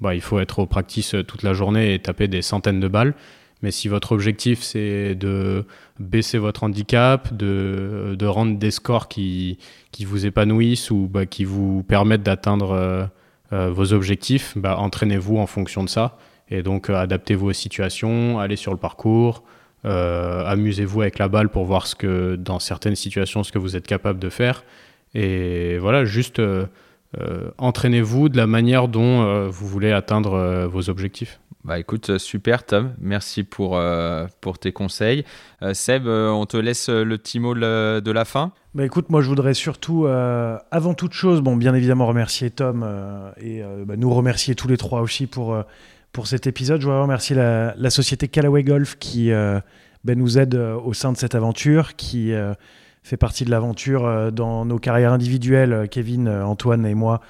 bah, il faut être au practice toute la journée et taper des centaines de balles. Mais si votre objectif c'est de baisser votre handicap, de, de, rendre des scores qui, qui vous épanouissent ou bah, qui vous permettent d'atteindre euh, euh, vos objectifs, bah, entraînez-vous en fonction de ça. Et donc euh, adaptez-vous aux situations, allez sur le parcours, amusez-vous avec la balle pour voir ce que dans certaines situations ce que vous êtes capable de faire. Et voilà, juste entraînez-vous de la manière dont vous voulez atteindre vos objectifs. Bah écoute, euh, super Tom, merci pour, euh, pour tes conseils. Euh, Seb, on te laisse le petit mot de la fin. Bah écoute, moi je voudrais surtout, avant toute chose, bon, bien évidemment remercier Tom et bah, nous remercier tous les trois aussi pour, pour cet épisode. Je voudrais remercier la, la société Callaway Golf qui bah, nous aide au sein de cette aventure, qui fait partie de l'aventure dans nos carrières individuelles, Kevin, Antoine et moi.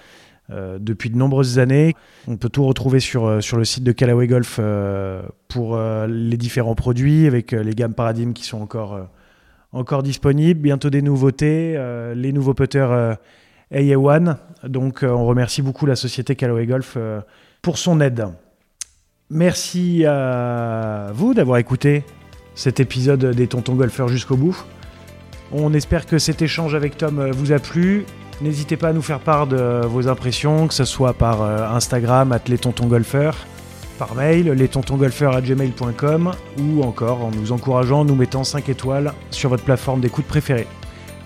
Euh, depuis de nombreuses années. On peut tout retrouver sur, euh, le site de Callaway Golf euh, pour les différents produits, avec les gammes Paradigm qui sont encore, encore disponibles. Bientôt des nouveautés, les nouveaux putters AA1. Donc on remercie beaucoup la société Callaway Golf pour son aide. Merci à vous d'avoir écouté cet épisode des Tontons Golfeurs jusqu'au bout. On espère que cet échange avec Tom vous a plu. N'hésitez pas à nous faire part de vos impressions, que ce soit par euh, Instagram, at les par mail, lestonsgolfeurs@gmail.com ou encore en nous encourageant, en nous mettant 5 étoiles sur votre plateforme d'écoute préférée.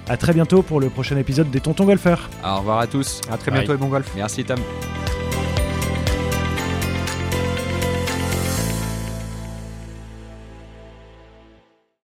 A très bientôt pour le prochain épisode des Tontons Golfeurs. Au revoir à tous. À très bientôt et bon golf. Merci Tom.